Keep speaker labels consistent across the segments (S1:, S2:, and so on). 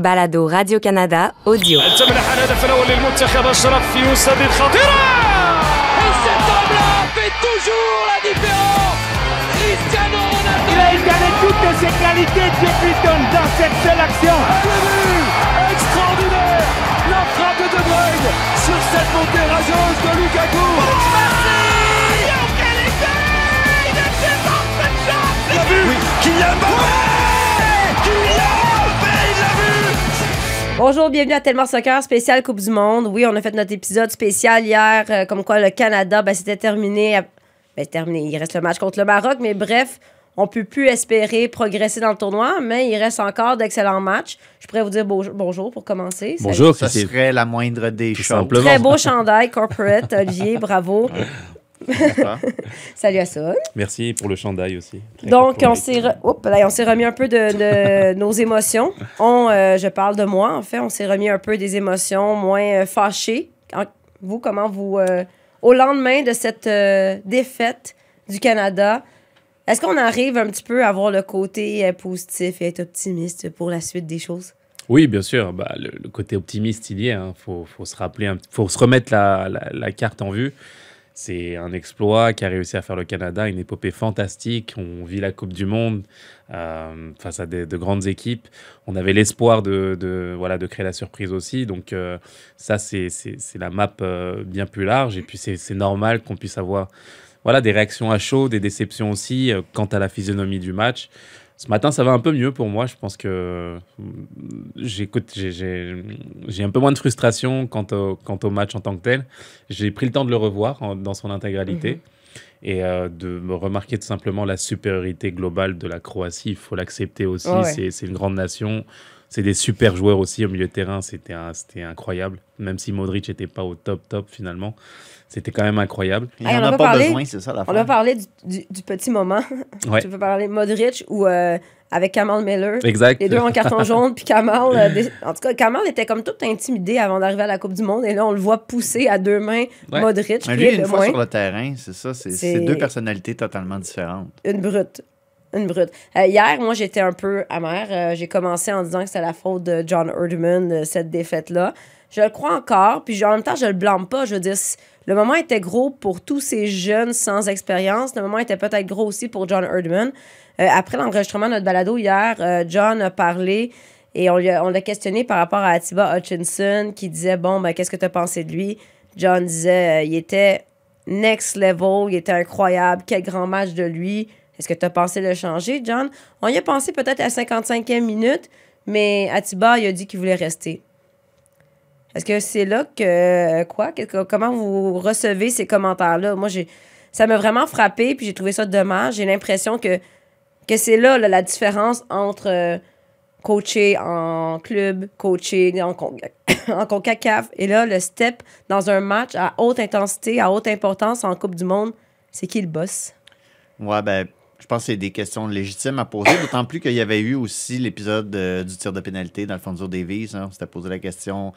S1: Balado Radio-Canada audio.
S2: Et cet homme-là fait toujours la différence.
S3: Il a étalé toutes ses qualités de Python dans cette seule action.
S4: Ah le but extraordinaire. La frappe de De sur cette montée rageuse de Lukaku. Oh, Quel Il cette chance oui.
S5: Bonjour, bienvenue à Tellement Soccer spécial Coupe du Monde. Oui, on a fait notre épisode spécial hier, euh, comme quoi le Canada, ben, c'était terminé. à- Ben, terminé. Il reste le match contre le Maroc, mais bref, on peut plus espérer progresser dans le tournoi, mais il reste encore d'excellents matchs. Je pourrais vous dire bonjour, bonjour pour commencer.
S6: Bonjour,
S7: Ça
S6: c'est
S7: serait la moindre des choses.
S5: Très beau chandail corporate, Olivier, bravo. Salut à ça.
S6: Merci pour le chandail aussi. Très
S5: Donc, on s'est, re- Oups, là, on s'est remis un peu de, de nos émotions. On, euh, je parle de moi, en fait. On s'est remis un peu des émotions moins euh, fâchées. En- Vous, comment vous... euh, au lendemain de cette euh, défaite du Canada, est-ce qu'on arrive un petit peu à voir le côté euh, positif et être optimiste pour la suite des choses?
S6: Oui, bien sûr. Bah, le, le côté optimiste, il y est. Il faut, faut se rappeler, un- faut se remettre la, la- la carte en vue. C'est un exploit qu'a réussi à faire le Canada, une épopée fantastique. On vit la Coupe du Monde euh, face à de grandes équipes. On avait l'espoir de, voilà, de créer la surprise aussi. Donc euh, ça, c'est la map euh, bien plus large. Et puis c'est normal qu'on puisse avoir voilà, des réactions à chaud, des déceptions aussi quant à la physionomie du match. Ce matin, ça va un peu mieux pour moi. Je pense que j'écoute, j'ai- un peu moins de frustration quant au, quant au match en tant que tel. J'ai pris le temps de le revoir en- dans son intégralité et euh, de me remarquer tout simplement la supériorité globale de la Croatie. Il faut l'accepter aussi.
S5: Ouais,
S6: C'est une grande nation. C'est des super joueurs aussi au milieu de terrain. C'était incroyable. Même si Modric n'était pas au top top finalement, c'était quand même incroyable.
S7: Il
S5: Hey,
S7: n'y
S5: on
S7: en
S5: a pas
S7: pas
S5: parlé.
S7: besoin, c'est ça
S5: On
S7: l'affaire.
S5: a parlé du, du- du petit moment.
S6: Ouais.
S5: tu peux parler Modric ou euh, avec Kamal Miller.
S6: Exact.
S5: Les deux en carton jaune, puis Kamal. euh, En tout cas, Kamal était comme tout intimidé avant d'arriver à la Coupe du Monde. Et là, on le voit pousser à deux mains
S6: Ouais.
S5: Modric,
S7: Mais lui,
S5: est
S7: une fois
S5: moins
S7: sur le terrain, c'est ça. C'est
S5: C'est-
S7: c'est deux personnalités totalement différentes.
S5: une brute. Une brute. Euh, hier, moi, j'étais un peu amère. Euh, J'ai commencé en disant que c'était la faute de John Erdman, cette défaite-là. Je le crois encore, puis en même temps, je le blâme pas. Je veux dire, le moment était gros pour tous ces jeunes sans expérience. Le moment était peut-être gros aussi pour John Erdman. Euh, après l'enregistrement de notre balado hier, John a parlé et on l'a questionné par rapport à Atiba Hutchinson qui disait Bon, ben, qu'est-ce que tu as pensé de lui? John disait Il était next level, il était incroyable, quel grand match de lui. Est-ce que tu as pensé le changer, John? On y a pensé peut-être à la 55e minute, mais Atiba, il a dit qu'il voulait rester. Est-ce que c'est là que. Quoi? Que- que- Comment vous recevez ces commentaires-là? Moi, j'ai. Ça m'a vraiment frappé, puis j'ai trouvé ça dommage. J'ai l'impression que, c'est là, la différence entre euh, coacher en club, coacher en, con- CONCACAF, et là, le step dans un match à haute intensité, à haute importance en Coupe du Monde, c'est qui le boss?
S7: Ouais, ben, je pense que c'est des questions légitimes à poser, d'autant plus qu'il y avait eu aussi l'épisode euh, du tir de pénalité d'Alfonso Davies. Hein, on s'était posé la question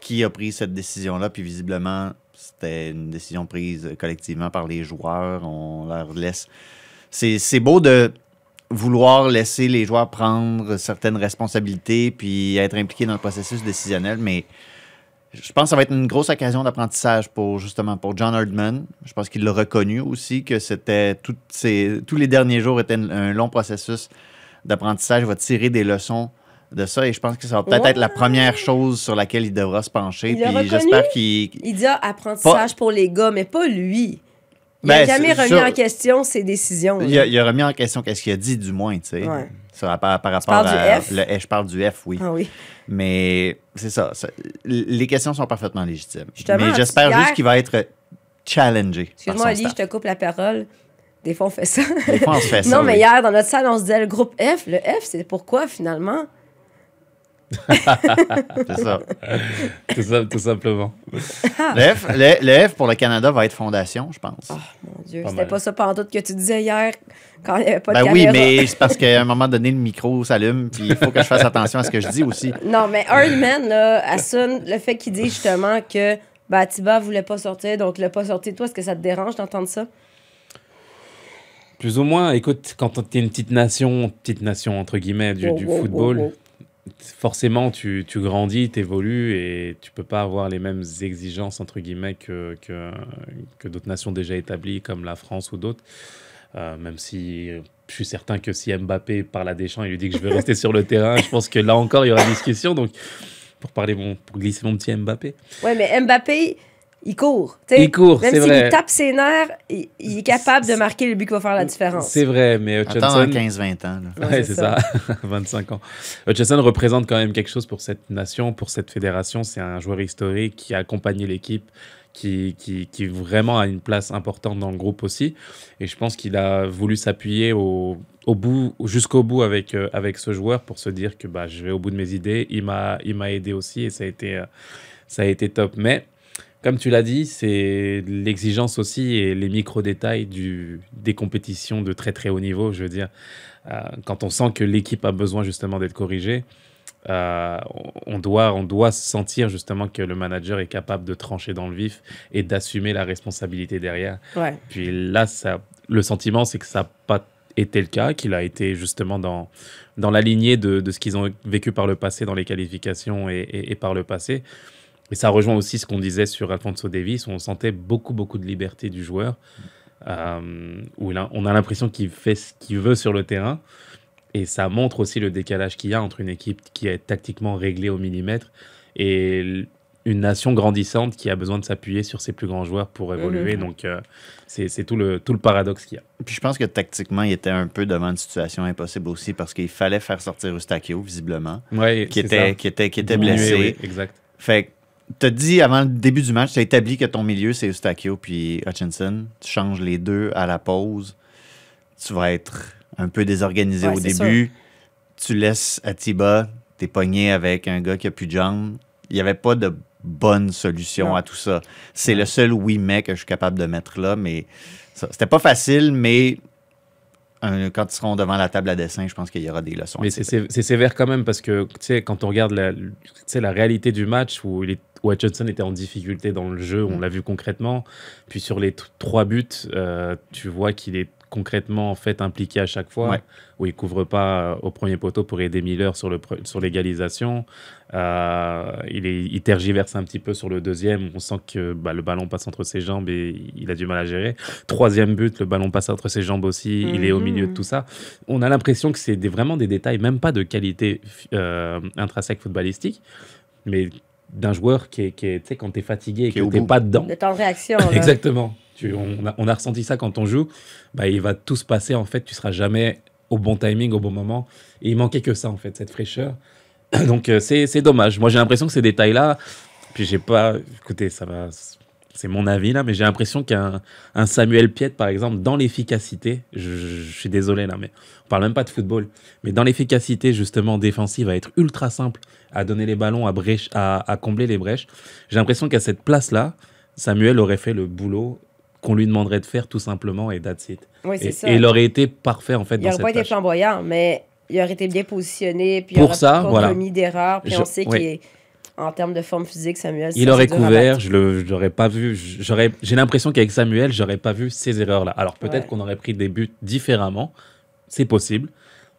S7: qui a pris cette décision-là, puis visiblement, c'était une décision prise collectivement par les joueurs. On leur laisse. C'est beau de vouloir laisser les joueurs prendre certaines responsabilités puis être impliqués dans le processus décisionnel, mais je pense que ça va être une grosse occasion d'apprentissage pour justement pour John Herdman. Je pense qu'il l'a reconnu aussi que c'était ces- tous les derniers jours étaient un, un long processus d'apprentissage. Il va tirer des leçons de ça et je pense que ça va peut-être
S5: Ouais.
S7: être la première chose sur laquelle il devra se pencher.
S5: Il
S7: Puis j'espère qu'il
S5: Il dit ah, apprentissage pour les gars, mais pas lui. Il
S7: Ben,
S5: n'a jamais
S7: c'est
S5: remis en question ses décisions.
S7: il a, il a remis en question qu'est-ce qu'il a dit du moins, tu sais.
S5: Ouais.
S7: Par, par rapport
S5: parles du
S7: à
S5: F?
S7: le F, je parle du F, oui.
S5: Ah oui.
S7: Mais c'est ça, ça- Les questions sont parfaitement légitimes.
S5: Justement,
S7: Mais j'espère
S5: hier-
S7: juste qu'il va être challengé.
S5: Excuse-moi, Ali, je te coupe la parole. Des fois, on fait ça.
S7: Des fois, on se fait ça.
S5: non, mais
S7: oui.
S5: hier, dans notre salle, on se disait le groupe F. Le F, c'est pourquoi finalement?
S7: C'est ça.
S6: tout, ça- tout simplement.
S7: Le F, le- le F pour le Canada va être fondation, je pense.
S5: Mon Dieu,
S6: Pas
S5: c'était pas ça pantoute que tu disais hier quand il n'y avait pas de
S7: ben oui,
S5: caméra.
S7: mais c'est parce qu'à un moment donné, le micro s'allume, puis il faut que je fasse attention à ce que je dis aussi.
S5: Non, mais Hardman, là, Hassan, le fait qu'il dise justement que ben, Atiba voulait pas sortir, donc il l'a pas sorti. Toi, est-ce que ça te dérange d'entendre ça?
S6: Plus ou moins, écoute, quand t'es une petite nation, petite nation entre guillemets du, football. Forcément, tu, tu grandis, tu évolues et tu peux pas avoir les mêmes exigences, entre guillemets, que, que, que d'autres nations déjà établies comme la France ou d'autres. Euh, même si je suis certain que si Mbappé parle à Deschamps et lui dit que je vais rester sur le terrain, je pense que là encore, il y aura discussion. Donc, pour, parler mon, pour glisser mon petit Mbappé.
S5: Ouais, mais Mbappé, il court. t'sais.
S6: Il court,
S5: Même s'il tape ses nerfs, il, il est capable de marquer le but qui va faire la différence.
S6: C'est vrai, mais
S7: Attends
S6: Hutchinson...
S7: 15-20 ans. là.
S6: Ouais, c'est ça, 25 ans. Hutchison représente quand même quelque chose pour cette nation, pour cette fédération. C'est un joueur historique qui a accompagné l'équipe, qui, qui, qui vraiment a une place importante dans le groupe aussi. Et je pense qu'il a voulu s'appuyer au, au bout, jusqu'au bout avec, euh, avec ce joueur pour se dire que bah, je vais au bout de mes idées. Il m'a, il m'a aidé aussi et ça a été, euh, ça a été top. Mais comme tu l'as dit, c'est l'exigence aussi et les micro-détails des compétitions de très très haut niveau. Je veux dire, euh, quand on sent que l'équipe a besoin justement d'être corrigée, euh, on, doit, on doit sentir justement que le manager est capable de trancher dans le vif et d'assumer la responsabilité derrière.
S5: Ouais.
S6: Puis là, ça, le sentiment, c'est que ça n'a pas été le cas, qu'il a été justement dans, dans la lignée de, de ce qu'ils ont vécu par le passé dans les qualifications et, et- et par le passé. Et ça rejoint aussi ce qu'on disait sur Alfonso Davis, où on sentait beaucoup, beaucoup de liberté du joueur, euh, où il a- on a l'impression qu'il fait ce qu'il veut sur le terrain. Et ça montre aussi le décalage qu'il y a entre une équipe qui est tactiquement réglée au millimètre et une nation grandissante qui a besoin de s'appuyer sur ses plus grands joueurs pour évoluer. Donc, euh, c'est c'est tout le, tout le paradoxe qu'il y a.
S7: Puis je pense que tactiquement, il était un peu devant une situation impossible aussi parce qu'il fallait faire sortir Eustachio, visiblement,
S6: Ouais,
S7: qui
S6: c'est
S7: était,
S6: ça.
S7: qui était, qui était blessé.
S6: oui, exact.
S7: Fait que t'as dit avant le début du match, t'as établi que ton milieu, c'est Eustachio puis Hutchinson. Tu changes les deux à la pause. Tu vas être un peu désorganisé
S5: Ouais,
S7: au début. Tu laisses Atiba, t'es pogné avec un gars qui a plus de jambes. Il n'y avait pas de bonne solution
S5: Non.
S7: à tout ça. C'est le seul oui mais que je suis capable de mettre là, mais c'était pas facile, mais euh, quand ils seront devant la table à dessin, je pense qu'il y aura des leçons.
S6: Mais c'est sévère quand même parce que, quand on regarde la, réalité du match où, il est, où Hutchinson était en difficulté dans le jeu, on
S7: Mm.
S6: l'a vu concrètement. Puis sur les trois buts, euh, tu vois qu'il est concrètement en fait impliqué à chaque fois,
S7: Ouais.
S6: où il couvre pas euh, au premier poteau pour aider Miller sur le pre- sur l'égalisation. Euh, il, est, il tergiverse un petit peu sur le deuxième. On sent que bah, le ballon passe entre ses jambes et il a du mal à gérer. Troisième but, le ballon passe entre ses jambes aussi. Il est au milieu de
S5: Mhm.
S6: tout ça. On a l'impression que c'est des- vraiment des détails, même pas de qualité euh, intrinsèque footballistique, mais d'un joueur qui est, qui quand tu es fatigué et
S7: Qui est
S6: que tu pas dedans.
S5: Le temps de réaction.
S6: Exactement. Tu, on, a, on a ressenti ça quand on joue. Bah, il va tout se passer. En fait, tu seras jamais au bon timing, au bon moment. Et il manquait que ça, en fait, cette fraîcheur. Donc, euh, c'est dommage. Moi, j'ai l'impression que ces détails-là, puis j'ai pas. Écoutez, ça va. C'est mon avis là, mais j'ai l'impression qu'un un Samuel Piet, par exemple, dans l'efficacité, je, je- je suis désolé là, mais on parle même pas de football, mais dans l'efficacité justement défensive, va être ultra simple à donner les ballons, à, brèche, à, à combler les brèches. J'ai l'impression qu'à cette place-là, Samuel aurait fait le boulot qu'on lui demanderait de faire tout simplement et that's it.
S5: Oui, c'est
S6: Et,
S5: ça.
S6: et il aurait été parfait en fait
S5: Il
S6: dans
S5: n'aurait pas été flamboyant, mais il aurait été bien positionné. Puis
S6: Pour
S5: il aurait
S6: ça,
S5: pas
S6: voilà.
S5: commis d'erreur. Puis
S6: Je-
S5: on sait
S6: oui.
S5: qu'il est, en termes de forme physique, Samuel.
S6: Il
S5: ça,
S6: aurait couvert, je l'aurais pas vu. J'aurais, j'ai l'impression qu'avec Samuel, j'aurais pas vu ces erreurs-là. Alors peut-être
S5: Ouais.
S6: qu'on aurait pris des buts différemment, c'est possible.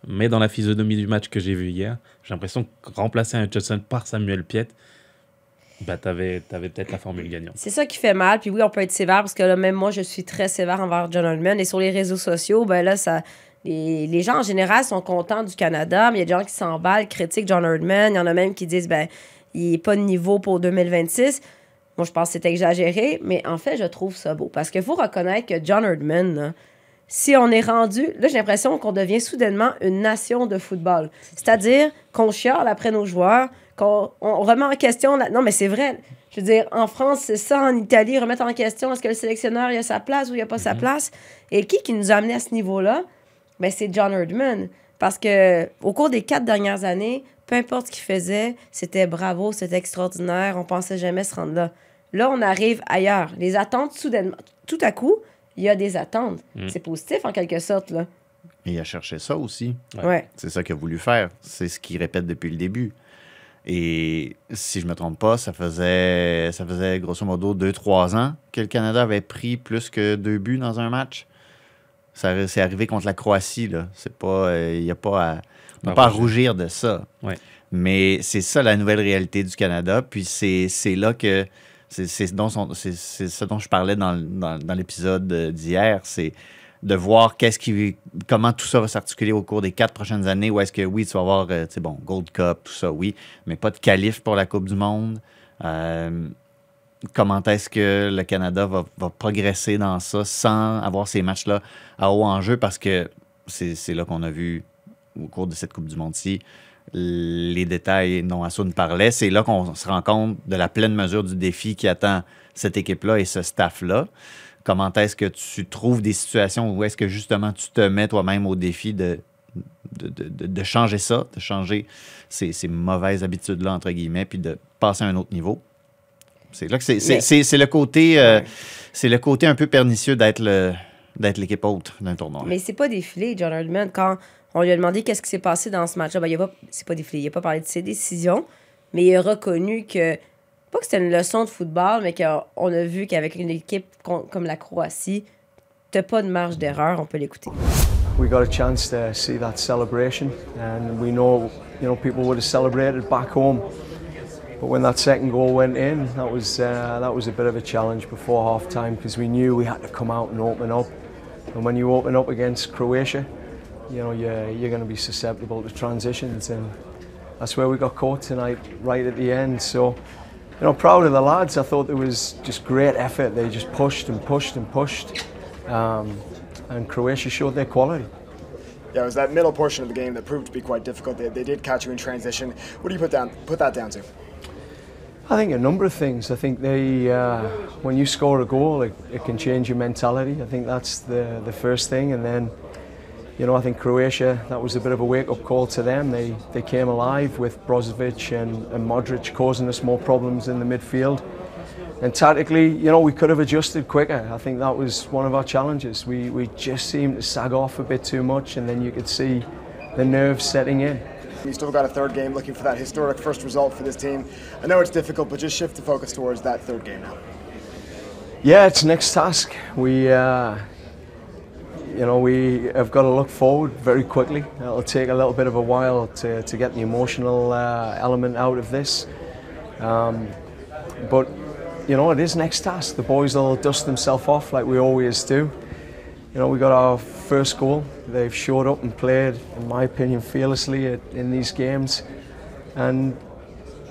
S6: Mais dans la physionomie du match que j'ai vu hier, j'ai l'impression que remplacer un Hutchinson par Samuel Piet, bah t'avais, t'avais peut-être la formule gagnante.
S5: C'est ça qui fait mal. Puis oui, on peut être sévère parce que là, même moi, je suis très sévère envers John Holman. Et sur les réseaux sociaux, ben là, ça. Les, les gens en général sont contents du Canada, mais il y a des gens qui s'emballent, critiquent John Herdman. Il y en a même qui disent ben il n'est pas de niveau pour 2026. Moi, je pense que c'est exagéré, mais en fait, je trouve ça beau. Parce qu'il faut reconnaître que John Herdman, là, si on est rendu. Là, j'ai l'impression qu'on devient soudainement une nation de football. C'est-à-dire qu'on chiale après nos joueurs, qu'on on remet en question. la- Non, mais c'est vrai. Je veux dire, en France, c'est ça. En Italie, remettre en question est-ce que le sélectionneur il a sa place ou il a pas sa place? Et qui qui nous a amené à ce niveau-là? Ben, C'est John Herdman. Parce que au cours des quatre dernières années, peu importe ce qu'il faisait, c'était bravo, c'était extraordinaire. On pensait jamais se rendre là. Là, on arrive ailleurs. Les attentes, soudainement, tout à coup, il y a des attentes.
S6: Mm.
S5: C'est positif en quelque sorte. Là.
S7: Et il a cherché ça aussi.
S6: Ouais.
S7: C'est ça qu'il a voulu faire. C'est ce qu'il répète depuis le début. Et si je me trompe pas, ça faisait, ça faisait grosso modo 2-3 ans que le Canada avait pris plus que deux buts dans un match. Ça, c'est arrivé contre la Croatie. Là. C'est pas, il n'y a pas à, on n'a
S6: Pas
S7: à
S6: rougir.
S7: de ça.
S6: Ouais.
S7: Mais c'est ça la nouvelle réalité du Canada. Puis c'est c'est là que. C'est c'est dont son- c'est- c'est ce dont je parlais dans, dans, dans l'épisode euh, d'hier. C'est de voir qu'est-ce qui, comment tout ça va s'articuler au cours des quatre prochaines années. Où est-ce que, oui, tu vas avoir, euh, bon, Gold Cup, tout ça, oui, mais pas de qualif pour la Coupe du Monde. Euh, comment est-ce que le Canada va, progresser dans ça sans avoir ces matchs-là à haut enjeu parce que c'est là qu'on a vu au cours de cette Coupe du Monde-ci les détails dont Assoun parlait. C'est là qu'on se rend compte de la pleine mesure du défi qui attend cette équipe-là et ce staff-là. Comment est-ce que tu trouves des situations où est-ce que justement tu te mets toi-même au défi de changer ça, de changer ces, ces mauvaises habitudes-là, entre guillemets, puis de passer à un autre niveau? C'est là que c'est, c'est,
S5: Mais-
S7: c'est- c'est le côté euh, c'est le côté un peu pernicieux d'être le d'être l'équipe haute d'un tournoi.
S5: Mais c'est pas défilé, John Herdman. Quand on lui a demandé qu'est-ce qui s'est passé dans ce match-là, ben, il a pas, c'est pas défilé. Il a pas parlé de ses décisions, mais il a reconnu que, pas que c'était une leçon de football, mais qu'on a vu qu'avec une équipe comme la Croatie, t'as pas de marge d'erreur. On peut l'écouter.
S8: we got a chance to see that celebration, and we know, you know, people would have celebrated back home. But when that second goal went in, that was uh, that was a bit of a challenge before half time because we knew we had to come out and open up. And when you open up against Croatia, you know you're, you're going to be susceptible to transitions, and that's where we got caught tonight, right at the end. So, you know, proud of the lads. I thought there was just great effort. They just pushed and pushed and pushed, um, and Croatia showed their quality.
S9: Yeah, it was that middle portion of the game that proved to be quite difficult. They, they did catch you in transition. What do you put down put that down to?
S8: I think a number of things. I think they, uh, when you score a goal, it, it can change your mentality. I think that's the, the first thing. And then, you know, I think Croatia, that was a bit of a wake up call to them. They, they came alive with Brozovic and, and Modric causing us more problems in the midfield. And tactically, you know, we could have adjusted quicker. I think that was one of our challenges. We, we just seemed to sag off a bit too much, and then you could see the nerves setting in.
S9: You still got a third game looking for that historic first result for this team. I know it's difficult, but just shift the focus towards that third game now.
S8: Yeah, it's next task. We, uh, you know, we have got to look forward very quickly. It'll take a little bit of a while to, to get the emotional uh, element out of this. Um, but, you know, it is next task. The boys will dust themselves off like we always do. You know, we got our first goal. They've showed up and played, in my opinion, fearlessly at, in these games. And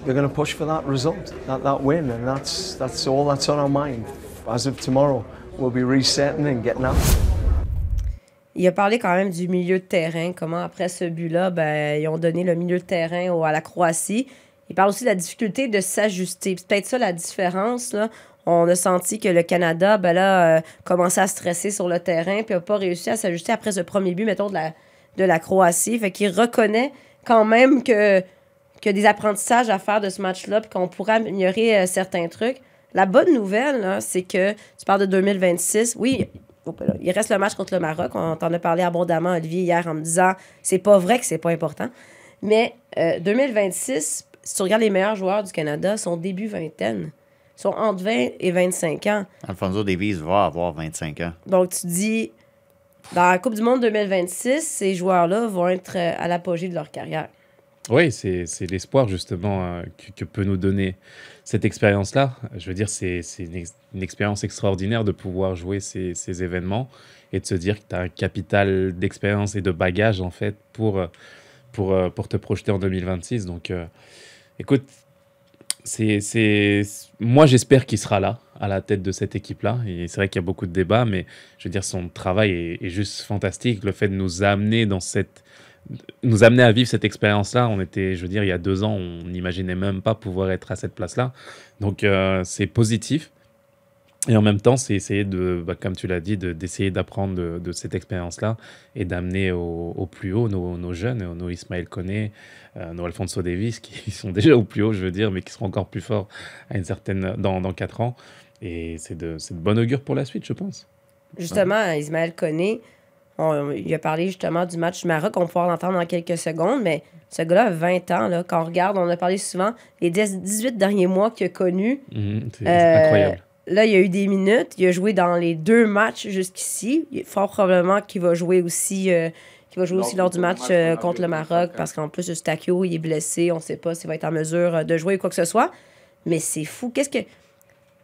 S8: they're going to push for that result, that, that win, and that's that's all that's on our mind. As of tomorrow, we'll be resetting and getting out.
S5: Il a parlé quand même du milieu de terrain, comment après ce but-là, ben, ils ont donné le milieu de terrain à la Croatie. Il parle aussi de la difficulté de s'ajuster. C'est peut-être ça la différence. Là. On a senti que le Canada, ben là, euh, commençait à stresser sur le terrain puis n'a pas réussi à s'ajuster après ce premier but, mettons, de la, la Croatie. Fait qu'il reconnaît quand même que a des apprentissages à faire de ce match-là puis qu'on pourrait améliorer euh, certains trucs. La bonne nouvelle, c'est que tu parles de 2026. Oui, oh, ben il reste le match contre le Maroc. On t'en a parlé abondamment, Olivier, hier, en me disant c'est pas vrai que c'est pas important. Mais euh, 2026, si tu regardes les meilleurs joueurs du Canada, sont début vingtaine. Ils sont entre 20 et 25 ans.
S7: Alfonso Davies va avoir 25 ans.
S5: Donc, tu dis, dans la Coupe du Monde 2026, ces joueurs-là vont être euh, à l'apogée de leur carrière.
S6: Oui, c'est c'est l'espoir justement euh, que, que peut nous donner cette expérience-là. Je veux dire, c'est c'est une, ex- une expérience extraordinaire de pouvoir jouer ces, ces événements et de se dire que tu as un capital d'expérience et de bagage en fait pour, euh, pour, pour te projeter en 2026. Donc, euh, écoute, c'est moi j'espère qu'il sera là à la tête de cette équipe-là. Et c'est vrai qu'il y a beaucoup de débats, mais je veux dire, son travail est, est juste fantastique. Le fait de nous amener dans cette nous amener à vivre cette expérience-là. On était, je veux dire, il y a deux ans, on n'imaginait même pas pouvoir être à cette place-là. Donc, euh, c'est positif. Et en même temps, c'est essayer de, bah, comme tu l'as dit, de- d'essayer d'apprendre de, de cette expérience-là et d'amener au, au plus haut nos, nos jeunes, nos Ismaël Koné, euh, nos Alfonso Davis, qui sont déjà au plus haut, je veux dire, mais qui seront encore plus forts à une certaine, dans, dans quatre ans. Et c'est de, de bon augure pour la suite, je pense.
S5: Justement, Ismaël Koné, on- il a parlé justement du match du Maroc, on pouvoir l'entendre dans quelques secondes, mais ce gars-là a 20 ans. Là, quand on regarde, on a parlé souvent, les 10 18 derniers mois qu'il a connus,
S6: Mhm, c'est
S5: Euh,
S6: incroyable.
S5: Là, il y a eu des minutes. Il a joué dans les deux matchs jusqu'ici. Il est Fort probablement qu'il va jouer aussi, euh, va jouer aussi lors du match euh, contre le Maroc, parce qu'en plus, Eustachio, il est blessé. On ne sait pas s'il va être en mesure euh, de jouer ou quoi que ce soit. Mais c'est fou. Qu'est-ce que.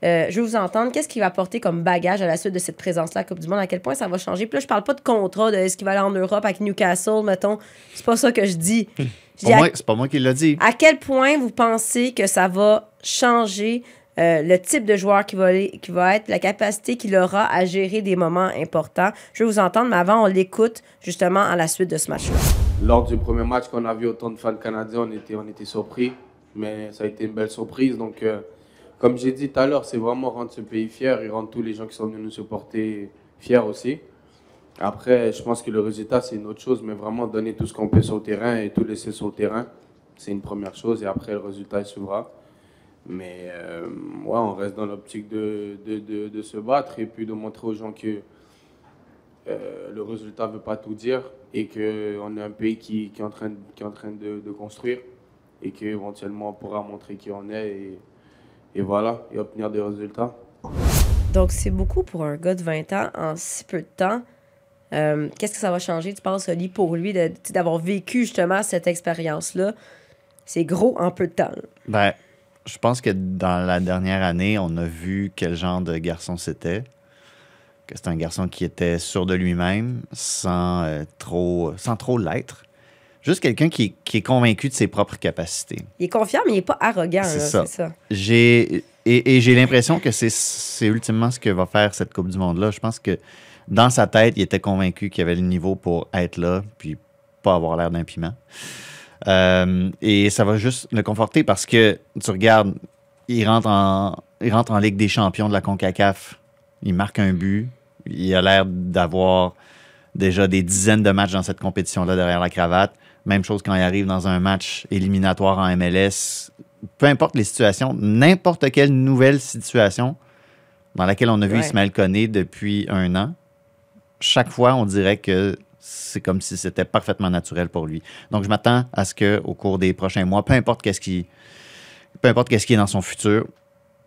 S5: Euh, je veux vous entendre. Qu'est-ce qu'il va apporter comme bagage à la suite de cette présence-là à la Coupe du Monde? À quel point ça va changer? Puis là, je parle pas de contrat, de est-ce qu'il va aller en Europe avec Newcastle, mettons. C'est pas ça que je dis. Je
S7: C'est
S5: dis
S7: pas
S5: à-
S7: moi- C'est pas moi qui l'ai dit.
S5: à quel point vous pensez que ça va changer euh, le type de joueur qui va, qui va être, la capacité qu'il aura à gérer des moments importants? Je veux vous entendre, mais avant, on l'écoute justement à la suite de ce match-là.
S10: Lors du premier match qu'on a vu autant de fans canadiens, on était, on était surpris, mais ça a été une belle surprise. Donc, euh, comme j'ai dit tout à l'heure, c'est vraiment rendre ce pays fier et rendre tous les gens qui sont venus nous supporter fiers aussi. Après, je pense que le résultat, c'est une autre chose, mais vraiment donner tout ce qu'on peut sur le terrain et tout laisser sur le terrain, c'est une première chose. Et après, le résultat, il suivra. Mais euh, ouais, on reste dans l'optique de, de, de, de se battre et puis de montrer aux gens que euh, le résultat ne veut pas tout dire et qu'on est un pays qui, qui est en train, de- qui est en train de, de construire et qu'éventuellement on pourra montrer qui on est et, et voilà, et obtenir des résultats.
S5: Donc, c'est beaucoup pour un gars de 20 ans en si peu de temps. Euh, Qu'est-ce que ça va changer, tu penses, Oli, pour lui, d'avoir vécu justement cette expérience-là? C'est gros en peu de temps.
S7: Ben, je pense que dans la dernière année, on a vu quel genre de garçon c'était. Que c'est un garçon qui était sûr de lui-même, sans, euh, trop, sans trop l'être. Juste quelqu'un qui, qui est convaincu de ses propres capacités.
S5: Il est confiant, mais il n'est pas arrogant.
S7: C'est ça. J'ai et, et j'ai l'impression que c'est c'est ultimement ce que va faire cette Coupe du Monde-là. Je pense que dans sa tête, il était convaincu qu'il avait le niveau pour être là, puis pas avoir l'air d'un piment. Euh, et ça va juste le conforter parce que tu regardes, il rentre en, il rentre en Ligue des champions de la CONCACAF, il marque un but, il a l'air d'avoir déjà des dizaines de matchs dans cette compétition-là derrière la cravate. Même chose quand il arrive dans un match éliminatoire en MLS. Peu importe les situations, n'importe quelle nouvelle situation dans laquelle on a vu
S5: Ouais.
S7: Ismaël Koné depuis un an, chaque fois, on dirait que c'est comme si c'était parfaitement naturel pour lui. Donc, je m'attends à ce qu'au cours des prochains mois, peu importe qu'est-ce qui, peu importe qu'est-ce qui est dans son futur,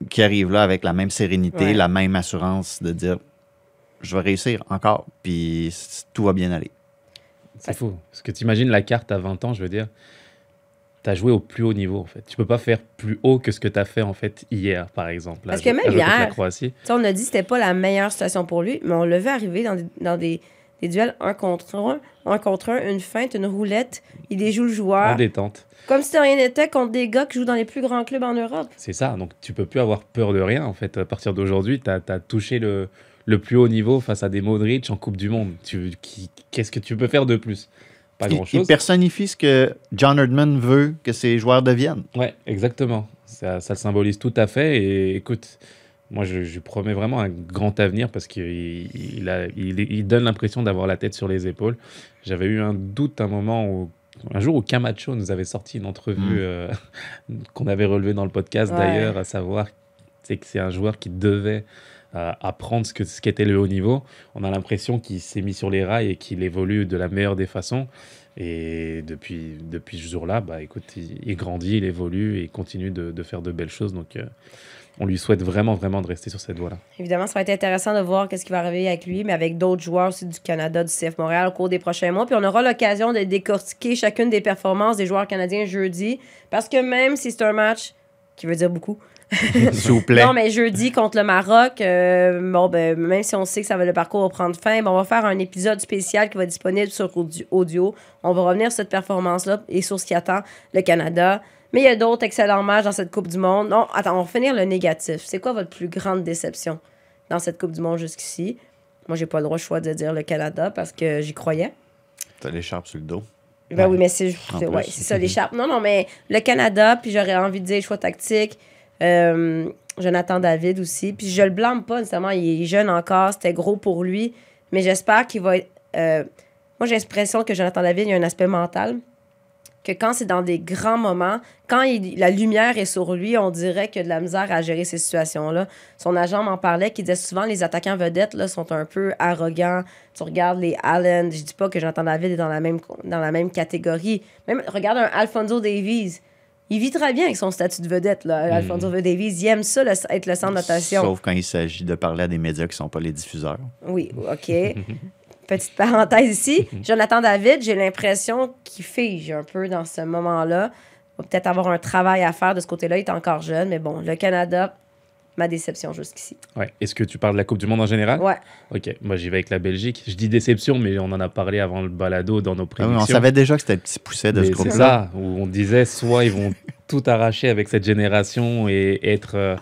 S7: qu'il arrive là avec la même sérénité,
S5: Ouais.
S7: la même assurance de dire je vais réussir encore, puis tout va bien aller.
S6: C'est fou. Parce que tu imagines la carte à 20 ans, je veux dire, tu as joué au plus haut niveau, en fait. Tu peux pas faire plus haut que ce que tu as fait, en fait, hier, par exemple.
S5: Parce que même
S6: la
S5: hier-
S6: Croatie.
S5: On a dit que c'était pas la meilleure situation pour lui, mais on l'a vu arriver dans des, dans des, des duels un contre un, un contre un, une feinte, une roulette. Il déjoue le
S6: En
S5: joueur.
S6: détente.
S5: Comme si de rien n'était contre des gars qui jouent dans les plus grands clubs en Europe.
S6: C'est ça. Donc, tu peux plus avoir peur de rien, en fait. À partir d'aujourd'hui, tu as, touché le, le plus haut niveau face à des Modric en Coupe du Monde. Tu- qui- Qu'est-ce que tu peux faire de plus? Pas
S7: Il, il
S6: grand-chose.
S7: personnifie ce que John Herdman veut que ses joueurs deviennent.
S6: Ouais, exactement. Ça, ça le symbolise tout à fait. Et écoute, moi, je, lui promets vraiment un grand avenir parce qu'il il, a- il, il donne l'impression d'avoir la tête sur les épaules. J'avais eu un doute un moment où. Un jour où Camacho nous avait sorti une entrevue
S7: Mm.
S6: euh, qu'on avait relevée dans le podcast
S5: Ouais.
S6: d'ailleurs, à savoir c'est que c'est un joueur qui devait euh, apprendre ce que ce qu'était le haut niveau. On a l'impression qu'il s'est mis sur les rails et qu'il évolue de la meilleure des façons. Et depuis, depuis ce jour-là, bah, écoute, il, il grandit, il évolue et il continue de, de faire de belles choses. Donc, euh, on lui souhaite vraiment, vraiment de rester sur cette voie-là.
S5: Évidemment, ça va être intéressant de voir qu'est-ce qui va arriver avec lui, mais avec d'autres joueurs aussi du Canada, du CF Montréal au cours des prochains mois. Puis on aura l'occasion de décortiquer chacune des performances des joueurs canadiens jeudi, parce que même si c'est un match qui veut dire beaucoup,
S7: S'il vous plaît.
S5: Non, mais jeudi contre le Maroc, euh, bon, ben, même si on sait que ça va, le parcours va prendre fin, ben, on va faire un épisode spécial qui va être disponible sur audi- audio. On va revenir sur cette performance-là et sur ce qui attend le Canada. Mais il y a d'autres excellents matchs dans cette Coupe du Monde. Non, attends, on va finir le négatif. C'est quoi votre plus grande déception dans cette Coupe du Monde jusqu'ici? Moi, j'ai pas le droit, choix de dire le Canada parce que j'y croyais.
S7: T'as l'écharpe sur le dos.
S5: Ben oui, mais c'est ouais, c'est ça, l'écharpe. Non, non, mais le Canada, puis j'aurais envie de dire choix tactique. Euh, Jonathan David aussi. Puis je le blâme pas nécessairement, il est jeune encore, c'était gros pour lui. Mais j'espère qu'il va être. euh, moi, j'ai l'impression que Jonathan David, il y a un aspect mental. Que quand c'est dans des grands moments, quand il- la lumière est sur lui, on dirait qu'il a de la misère à gérer ces situations-là. Son agent m'en parlait, qui disait souvent les attaquants vedettes là, sont un peu arrogants. Tu regardes les Allen, je dis pas que Jonathan David est dans la même, dans la même catégorie. Même, regarde un Alfonso Davies. Il vit très bien avec son statut de vedette, là, Alfonso Davies. Il aime ça, le- être le centre d'attention.
S7: Sauf quand il s'agit de parler à des médias qui ne sont pas les diffuseurs.
S5: Oui, OK. petite parenthèse ici. Jonathan David, j'ai l'impression qu'il fige un peu dans ce moment-là. Il va peut-être avoir un travail à faire de ce côté-là. Il est encore jeune, mais bon, le Canada, ma déception jusqu'ici.
S6: Ouais. Est-ce que tu parles de la Coupe du Monde en général?
S5: Ouais.
S6: Ok, moi j'y vais avec la Belgique. Je dis déception, mais on en a parlé avant le balado dans nos
S7: Ah
S6: prédictions.
S7: on savait déjà que c'était le petit pousset de
S6: Mais
S7: ce
S6: c'est
S7: groupe-là.
S6: ça, où on disait soit ils vont tout arracher avec cette génération et être euh,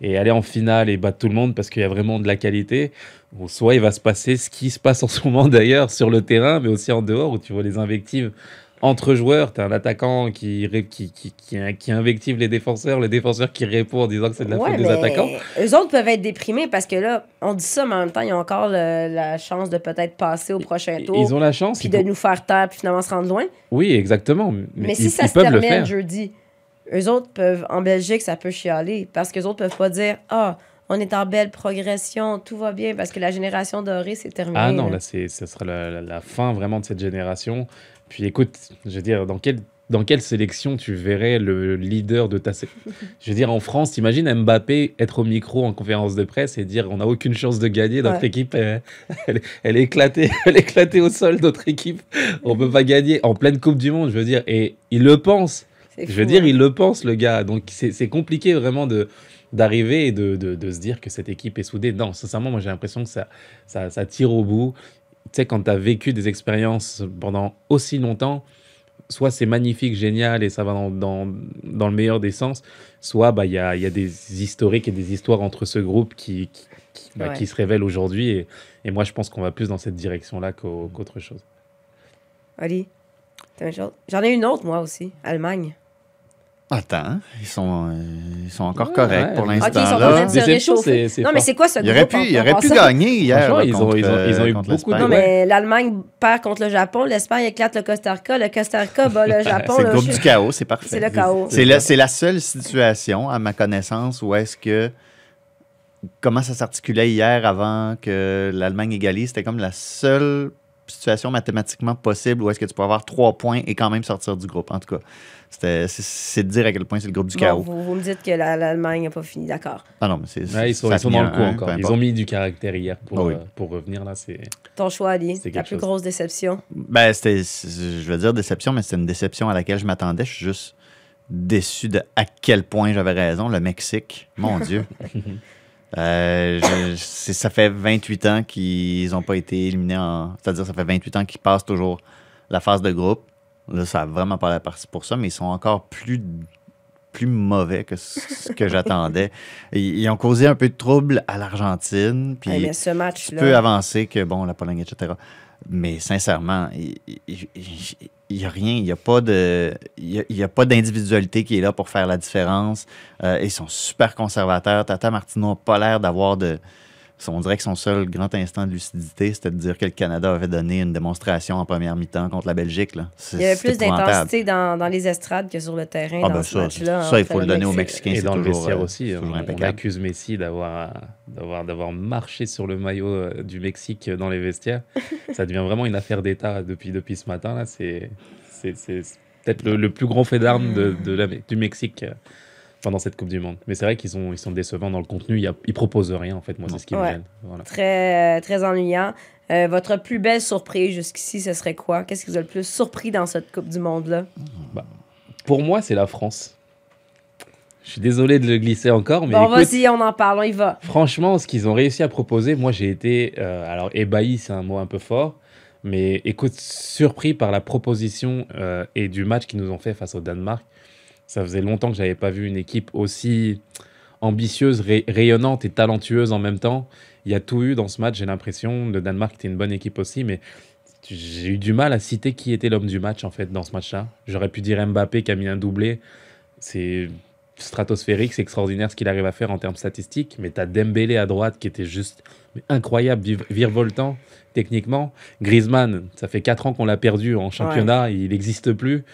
S6: et aller en finale et battre tout le monde parce qu'il y a vraiment de la qualité, ou soit il va se passer ce qui se passe en ce moment d'ailleurs sur le terrain, mais aussi en dehors où tu vois les invectives entre joueurs. Tu as un attaquant qui, qui, qui, qui, qui invective les défenseurs, le défenseur qui répond en disant que c'est de la
S5: Ouais,
S6: faute des attaquants.
S5: Eux autres peuvent être déprimés parce que là, on dit ça, mais en même temps, ils ont encore le- la chance de peut-être passer au prochain tour.
S6: Ils ont la chance.
S5: Puis de nous faire taire, puis finalement se rendre loin.
S6: Oui, exactement. Mais,
S5: Mais,
S6: ils,
S5: si ça se termine jeudi, eux autres peuvent, en Belgique, ça peut chialer. Parce qu'eux autres peuvent pas dire Ah, on est en belle progression, tout va bien, parce que la génération dorée, c'est terminé.
S6: Ah non,
S5: là.
S6: ce sera la, la- la fin vraiment de cette génération. Puis écoute, je veux dire, dans quelle, dans quelle sélection tu verrais le leader de ta sélection Je veux dire, en France, t'imagines Mbappé être au micro en conférence de presse et dire on n'a aucune chance de gagner, notre
S5: Ouais.
S6: équipe, elle, elle, elle est éclatée, elle est éclatée au sol, notre équipe, on peut pas gagner en pleine Coupe du Monde, je veux dire. Et il le pense. Je veux dire,
S5: hein.
S6: il le pense, le gars. Donc, c'est compliqué vraiment de d'arriver et de, de, de se dire que cette équipe est soudée. Non, sincèrement, moi, j'ai l'impression que ça, ça, ça tire au bout. Tu sais, quand tu as vécu des expériences pendant aussi longtemps, soit c'est magnifique, génial et ça va dans, dans, dans le meilleur des sens, soit bah, il y, a, y a des historiques et des histoires entre ce groupe qui, qui, qui, bah,
S5: Ouais.
S6: qui se révèlent aujourd'hui. Et, et moi, je pense qu'on va plus dans cette direction-là qu'au- qu'autre chose.
S5: Ali? J'en ai une autre, moi aussi. Allemagne.
S7: Attends, ils sont, euh, ils sont encore
S6: Ouais,
S7: corrects
S6: ouais.
S7: pour l'instant.
S5: Ok, ils sont en train de se réchauffer.
S6: c'est- c'est
S5: Non, mais c'est quoi ce
S7: Il
S5: groupe
S7: pu,
S5: en-
S7: il
S5: en
S7: aurait pu gagner hier. Là,
S6: ils ont- ils ont- ils ont eu
S7: euh,
S6: beaucoup de-.
S5: Non, mais l'Allemagne perd contre le Japon, l'Espagne éclate le Costa Rica, le Costa Rica bat le Japon.
S7: C'est le groupe
S5: je-
S7: du chaos, c'est parfait.
S5: C'est le chaos.
S7: C'est la, c'est la seule situation, à ma connaissance, où est-ce que. Comment ça s'articulait hier avant que l'Allemagne égalise? C'était comme la seule situation mathématiquement possible où est-ce que tu peux avoir trois points et quand même sortir du groupe. En tout cas, c'était- c'est de dire à quel point c'est le groupe du
S5: Bon,
S7: chaos.
S5: vous, vous me dites que la- l'Allemagne n'a pas fini, d'accord.
S7: Ah non, mais c'est.
S6: Ouais, ils sont, ils sont dans le coup
S7: un,
S6: encore. Ils ont mis du caractère hier pour,
S7: Ah oui.
S6: euh, pour revenir là. C'est
S5: Ton choix, Ali,
S6: C'est
S5: la plus
S6: chose.
S5: grosse déception?
S7: Ben, c'était, c'est- je veux dire déception, mais c'était une déception à laquelle je m'attendais. Je suis juste déçu de à quel point j'avais raison. Le Mexique, mon Dieu. Euh, je- ça fait 28 ans qu'ils n'ont pas été éliminés en. C'est-à-dire, ça fait 28 ans qu'ils passent toujours la phase de groupe. Là, ça n'a vraiment pas la partie pour ça, mais ils sont encore plus, plus mauvais que ce que j'attendais. Ils, ils ont causé un peu de trouble à l'Argentine. Puis
S5: mais ce
S7: tu
S5: match-là.
S7: peux avancer que, bon, la Pologne, etc. Mais sincèrement, il n'y a rien, il n'y a pas de, il y a- pas d'individualité qui est là pour faire la différence. Euh, ils sont super conservateurs. Tata Martino n'a pas l'air d'avoir de... On dirait que son seul grand instant de lucidité, c'était de dire que le Canada avait donné une démonstration en première mi-temps contre la Belgique. Là.
S5: Il y avait plus d'intensité dans, dans les estrades que sur le terrain
S7: Ah
S5: dans
S7: ben
S5: ce
S7: ça, il faut le donner aux. Mexicains.
S6: Et dans le
S7: toujours,
S6: vestiaire
S7: euh,
S6: aussi,
S7: toujours
S6: on, accuse Messi d'avoir d'avoir d'avoir marché sur le maillot euh, du Mexique dans les vestiaires. ça devient vraiment une affaire d'État depuis depuis ce matin là. C'est c'est c'est peut-être le, le plus grand fait d'armes de, de la- du Mexique euh, pendant cette Coupe du Monde. Mais c'est vrai qu'ils sont ils sont décevants dans le contenu. Il y a- Ils proposent rien en fait. Moi c'est ce qui me
S5: Ouais.
S6: gêne. Voilà.
S5: Très, très ennuyant. Euh, votre plus belle surprise jusqu'ici, ce serait quoi? Qu'est-ce qui vous a le plus surpris dans cette Coupe du Monde-là?
S6: Pour moi c'est la France. Je suis désolé de le glisser encore, mais
S5: bon, vas-y, on en parle, on y va.
S6: Franchement, ce qu'ils ont réussi à proposer, moi j'ai été, euh, alors ébahi, c'est un mot un peu fort, mais écoute, surpris par la proposition euh, et du match qu'ils nous ont fait face au Danemark. Ça faisait longtemps que j'avais pas vu une équipe aussi ambitieuse, ray- rayonnante et talentueuse en même temps. Il y a tout eu dans ce match, j'ai l'impression. Le Danemark était une bonne équipe aussi, mais j'ai eu du mal à citer qui était l'homme du match en fait dans ce match-là. J'aurais pu dire Mbappé qui a mis un doublé. C'est stratosphérique, c'est extraordinaire ce qu'il arrive à faire en termes statistiques. Mais tu as Dembélé à droite qui était juste incroyable, virevoltant techniquement. Griezmann, ça fait 4 ans qu'on l'a perdu en championnat, il n'existe plus.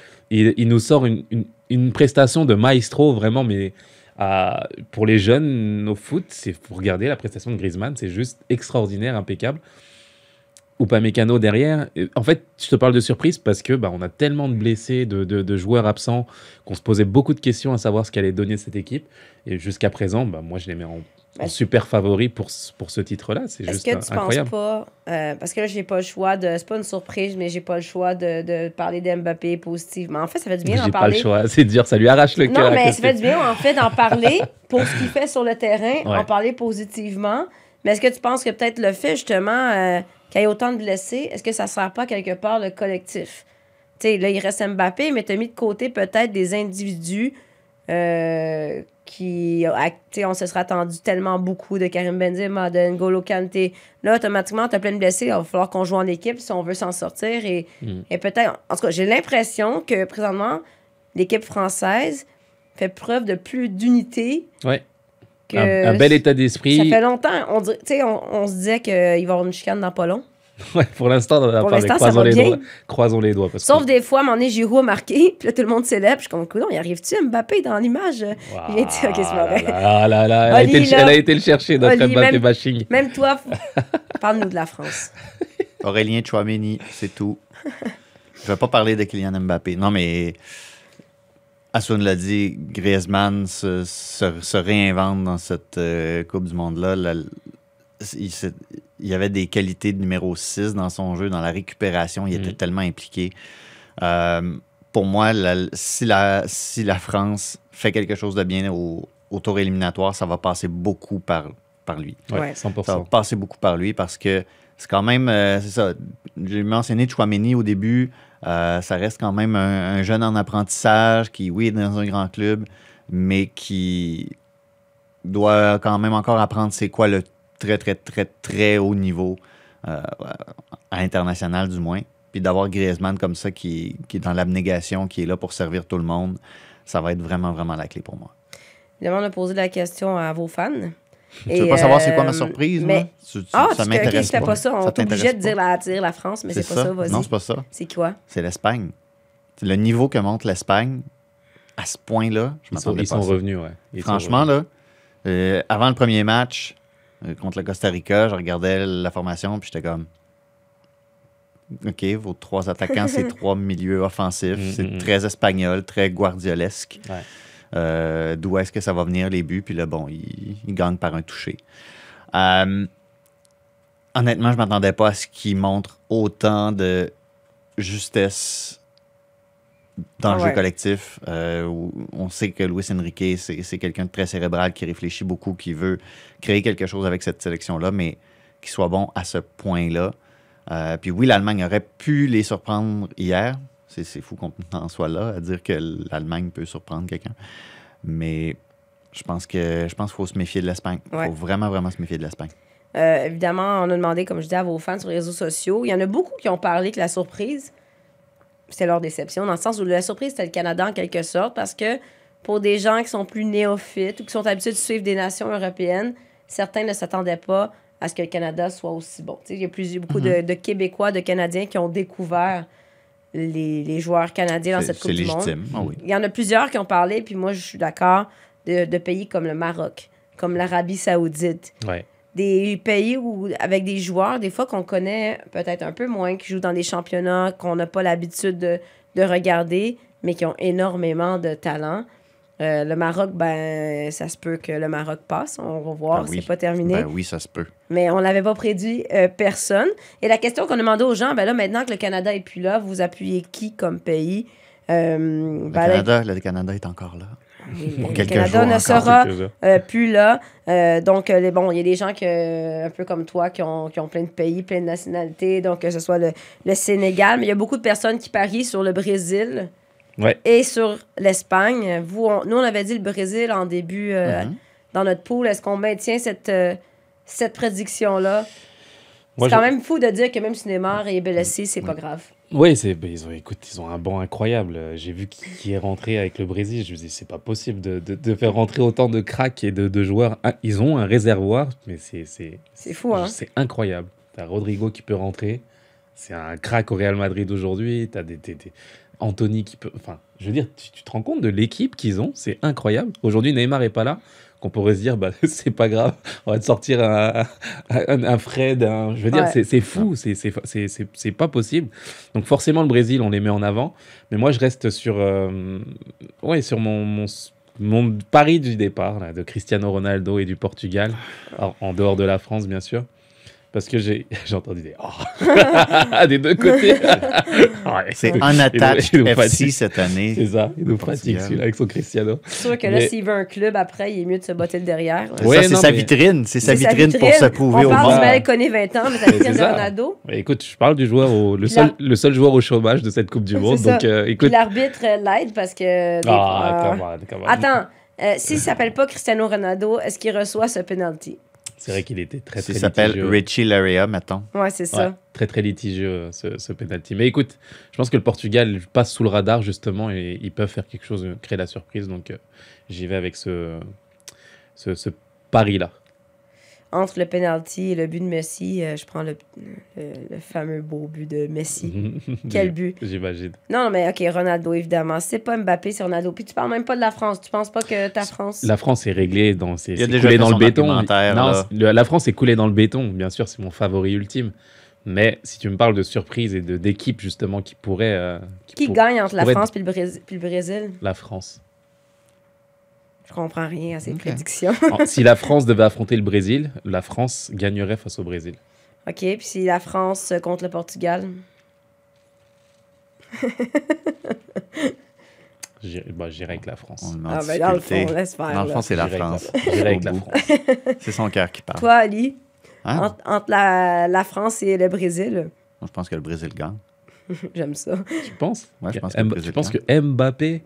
S6: Il, nous sort une, une- prestation de maestro vraiment, mais pour les jeunes au foot, c'est faut regarder la prestation de Griezmann, c'est juste extraordinaire, impeccable. Ou pas mécano derrière. En fait, je te parle de surprise parce que bah, on a tellement de blessés, de, de- de joueurs absents, qu'on se posait beaucoup de questions à savoir ce qu'allait donner cette équipe. Et jusqu'à présent, bah, moi, je les mets en,
S5: Mais-
S6: super favoris pour, ce- pour ce titre-là. C'est
S5: Est-ce
S6: juste
S5: que
S6: un-
S5: tu
S6: incroyable.
S5: penses pas, euh, parce que là, j'ai pas le choix de. C'est pas une surprise, mais j'ai pas le choix de, de parler d'Mbappé positivement. En fait, ça fait du bien d'en
S6: J'ai pas
S5: parler.
S6: le choix. C'est dur, ça lui arrache le cœur.
S5: Non, mais ça fait du bien, en fait, d'en parler pour ce qu'il fait sur le terrain,
S6: Ouais.
S5: en parler positivement. Mais est-ce que tu penses que peut-être le fait, justement, euh, qu'il y ait autant de blessés, est-ce que ça sert pas quelque part le collectif? Tu sais, là, il reste Mbappé, mais tu as mis de côté peut-être des individus euh, qui. on se serait attendu tellement beaucoup de Karim Benzema, de N'Golo Kanté. Là, automatiquement, tu as plein de blessés. Il va falloir qu'on joue en équipe si on veut s'en sortir. Et,
S6: Mm.
S5: et peut-être. En tout cas, j'ai l'impression que présentement, l'équipe française fait preuve de plus d'unité
S6: Ouais.
S5: que.
S6: Un, un bel état d'esprit.
S5: Ça fait longtemps. On, on se disait qu'il va y avoir une chicane dans pas long.
S6: Ouais, pour l'instant, on en a parlé. Croisons
S5: va
S6: les
S5: bien.
S6: doigts. Croisons les doigts. Parce
S5: Sauf
S6: que...
S5: des fois, à un moment donné, Giroud a marqué, puis là, tout le monde célèbre. Je suis comme, coudonc, il arrive-tu Mbappé dans l'image? De dire, ok, c'est vrai.
S6: Ah là là, elle, a été le,
S5: là.
S6: elle a été le chercher, notre
S5: Oli,
S6: Mbappé
S5: même-
S6: bashing.
S5: Même toi, parle-nous de la France.
S7: Aurélien Chouameni, c'est tout. Je vais pas parler de Kylian Mbappé. Non, mais Assoun l'a dit, Griezmann se, se- se réinvente dans cette euh, Coupe du Monde-là. La- il, il y avait des qualités de numéro 6 dans son jeu, dans la récupération. Il était
S6: Mhm.
S7: tellement impliqué. Euh, pour moi, la- si, la, si la France fait quelque chose de bien au, au tour éliminatoire, ça va passer beaucoup par, par lui.
S6: Ouais,
S5: Ouais.
S6: 100%.
S7: Ça va passer beaucoup par lui parce que c'est quand même, euh, c'est ça, j'ai mentionné Chouameni au début, euh, ça reste quand même un, un jeune en apprentissage qui, oui, est dans un grand club, mais qui doit quand même encore apprendre c'est quoi le très, très, très, très haut niveau, euh, à international du moins. Puis d'avoir Griezmann comme ça qui, qui est dans l'abnégation, qui est là pour servir tout le monde, ça va être vraiment, vraiment la clé pour moi.
S5: Évidemment, on a posé la question à vos fans.
S7: Tu veux pas savoir c'est quoi ma surprise?
S5: Mais...
S7: moi? Tu- tu-
S5: Ah,
S7: ça m'intéresse
S5: c'était pas ça. On t'obligeait de dire la, dire la France, mais c'est pas ça, vas-y.
S7: Non, c'est pas ça.
S5: C'est quoi?
S7: C'est l'Espagne. C'est Le niveau que montre l'Espagne, à ce point-là, je
S6: Ils sont,
S7: m'attendais
S6: ils
S7: pas
S6: sont
S7: à ça.
S6: revenus, ouais. Ils sont
S7: Franchement,
S6: revenus.
S7: là, euh, avant le premier match euh, contre le Costa Rica, je regardais la formation puis j'étais comme OK, vos trois attaquants, c'est trois milieux offensifs.
S6: Mm,
S7: c'est
S6: mm, mm.
S7: très espagnol, très guardiolesque.
S6: Ouais.
S7: Euh, D'où est-ce que ça va venir les buts? Puis là, bon, il, il gagne par un toucher. Euh, honnêtement, je m'attendais pas à ce qu'il montre autant de justesse dans le
S5: Ouais.
S7: jeu collectif. Euh, où on sait que Luis Enrique, c'est quelqu'un de très cérébral qui réfléchit beaucoup, qui veut créer quelque chose avec cette sélection-là, mais qui soit bon à ce point-là. Euh, puis oui, l'Allemagne aurait pu les surprendre hier. C'est c'est fou qu'on en soit là à dire que l'Allemagne peut surprendre quelqu'un. Mais je pense que je pense qu'il faut se méfier de l'Espagne. Il
S5: Ouais.
S7: faut vraiment, vraiment se méfier de l'Espagne.
S5: Euh, évidemment, on a demandé, comme je dis, à vos fans sur les réseaux sociaux. Il y en a beaucoup qui ont parlé que la surprise, c'était leur déception, dans le sens où la surprise, c'était le Canada en quelque sorte, parce que pour des gens qui sont plus néophytes ou qui sont habitués de suivre des nations européennes, certains ne s'attendaient pas à ce que le Canada soit aussi bon. Il y a plus, beaucoup de, de Québécois, de Canadiens qui ont découvert les, les joueurs canadiens dans
S7: C'est
S5: cette Coupe
S7: c'est
S5: du Monde.
S7: légitime. Ah oui.
S5: Il y en a plusieurs qui ont parlé, puis moi, je suis d'accord, de, de pays comme le Maroc, comme l'Arabie Saoudite
S6: Ouais.
S5: Des pays où, avec des joueurs, des fois qu'on connaît peut-être un peu moins, qui jouent dans des championnats qu'on n'a pas l'habitude de, de regarder, mais qui ont énormément de talent. Euh, le Maroc, ben, ça se peut que le Maroc passe. On va voir,
S7: Ben oui.
S5: c'est pas terminé.
S7: Ben oui, ça se peut.
S5: Mais on l'avait pas prédit euh, personne. Et la question qu'on a demandé aux gens, ben là, maintenant que le Canada est plus là, vous appuyez qui comme pays? Euh,
S7: Le,
S5: ben là,
S7: Canada, le Canada est encore là.
S5: Le Canada
S7: jours
S5: ne sera euh, plus là. Euh, donc, euh, les, bon, il y a des gens que, un peu comme toi qui ont, qui ont plein de pays, plein de nationalités, donc que ce soit le, le Sénégal, mais il y a beaucoup de personnes qui parient sur le Brésil
S6: Ouais.
S5: et sur l'Espagne. Vous, on- nous, on avait dit le Brésil en début
S7: Mhm.
S5: dans notre pool. Est-ce qu'on maintient cette, cette prédiction-là? C'est quand
S6: je-
S5: même fou de dire que même si Neymar est blessé, c'est pas grave.
S6: Oui, c'est, ben, ils ont, écoute, ils ont un banc incroyable. Euh, J'ai vu qui, qui est rentré avec le Brésil. Je me dis, c'est pas possible de, de, de faire rentrer autant de cracks et de, de joueurs. Ah, Ils ont un réservoir, mais c'est, c'est,
S5: C'est fou, hein?
S6: c'est incroyable. T'as Rodrigo qui peut rentrer. C'est un crack au Real Madrid aujourd'hui. T'as des, des, des- Anthony qui peut. Enfin, je veux dire, tu, tu te rends compte de l'équipe qu'ils ont? C'est incroyable. Aujourd'hui, Neymar est pas là. Qu'on pourrait se dire, bah, c'est pas grave. On va te sortir un, un, un Fred. un- Je veux dire,
S5: Ouais.
S6: c'est, fou. C'est, c'est, c'est, c'est, c'est pas possible. Donc, forcément, le Brésil, on les met en avant. Mais moi, je reste sur, euh, ouais, sur mon, mon pari du départ là, de Cristiano Ronaldo et du Portugal, en dehors de la France, bien sûr. Parce que j'ai entendu des oh des deux côtés. Ouais.
S7: C'est
S6: Il nous-
S7: unattached
S6: il nous
S7: FC
S6: fatigue.
S7: cette année.
S6: C'est ça, il nous fatigue
S7: Portugal.
S6: celui-là avec son Cristiano.
S5: C'est sûr que là,
S6: Mais-
S5: s'il veut un club après, il est mieux de se botter le derrière.
S6: Ouais,
S7: ça, c'est sa
S6: mais-
S7: vitrine. C'est sa vitrine, pour se prouver
S5: On
S7: au
S5: parle
S7: monde.
S5: du Malek connaît 20 ans, mais sa
S6: C'est
S5: vitrine de. Ronaldo.
S6: Mais écoute, je parle du joueur, au, le, seul, le seul joueur au chômage de cette Coupe du Monde. Donc, euh, écoute.
S5: l'arbitre euh, l'aide parce que.
S6: Ah, on, come on.
S5: Attends, euh, s'il s'appelle pas Cristiano Ronaldo, est-ce qu'il reçoit ce penalty?
S6: C'est vrai qu'il était très, très
S7: Il s'appelle. Richie Larea, mettons.
S5: Ouais, c'est ça.
S6: Ouais, très très litigieux euh, ce, ce penalty. Mais écoute, je pense que le Portugal passe sous le radar justement et ils peuvent faire quelque chose, créer la surprise. Donc euh, j'y vais avec ce, ce, ce pari-là.
S5: Entre le penalty et le but de Messi, euh, je prends le, le, le fameux beau but de Messi. Quel but?
S6: J'imagine.
S5: Non, mais ok, Ronaldo, évidemment. C'est pas Mbappé, c'est Ronaldo. Puis tu parles même pas de la France. Tu penses pas que ta France.
S6: La France est réglée dans c'est
S7: Il a
S6: c'est
S7: déjà
S6: dans le béton. Non, le- la France est coulée dans le béton. Bien sûr, c'est mon favori ultime. Mais si tu me parles de surprise et de d'équipe justement qui pourrait euh,
S5: Qui
S6: pour-
S5: gagne entre la France puis le, Brésil, puis le Brésil?
S6: la France.
S5: Je comprends rien à ces
S7: Ok.
S5: prédictions.
S6: Alors, si la France devait affronter le Brésil, la France gagnerait face au Brésil.
S5: ok, puis si la France euh, contre le Portugal?
S6: J'irai bah, j'irai avec la France.
S5: Ah, ben dans le fond, laisse faire.
S7: Dans le fond, c'est la France.
S6: J'irai avec la. France.
S7: C'est son cœur qui parle.
S5: Toi, Ali,
S7: Hein?
S5: entre, entre la, la France et le Brésil,
S7: Je pense que le Brésil gagne.
S5: j'aime ça.
S6: Tu penses?
S7: Ouais, je
S6: que
S7: pense que le
S6: Mb-
S7: Brésil
S6: Tu penses
S7: gagne.
S6: que Mbappé,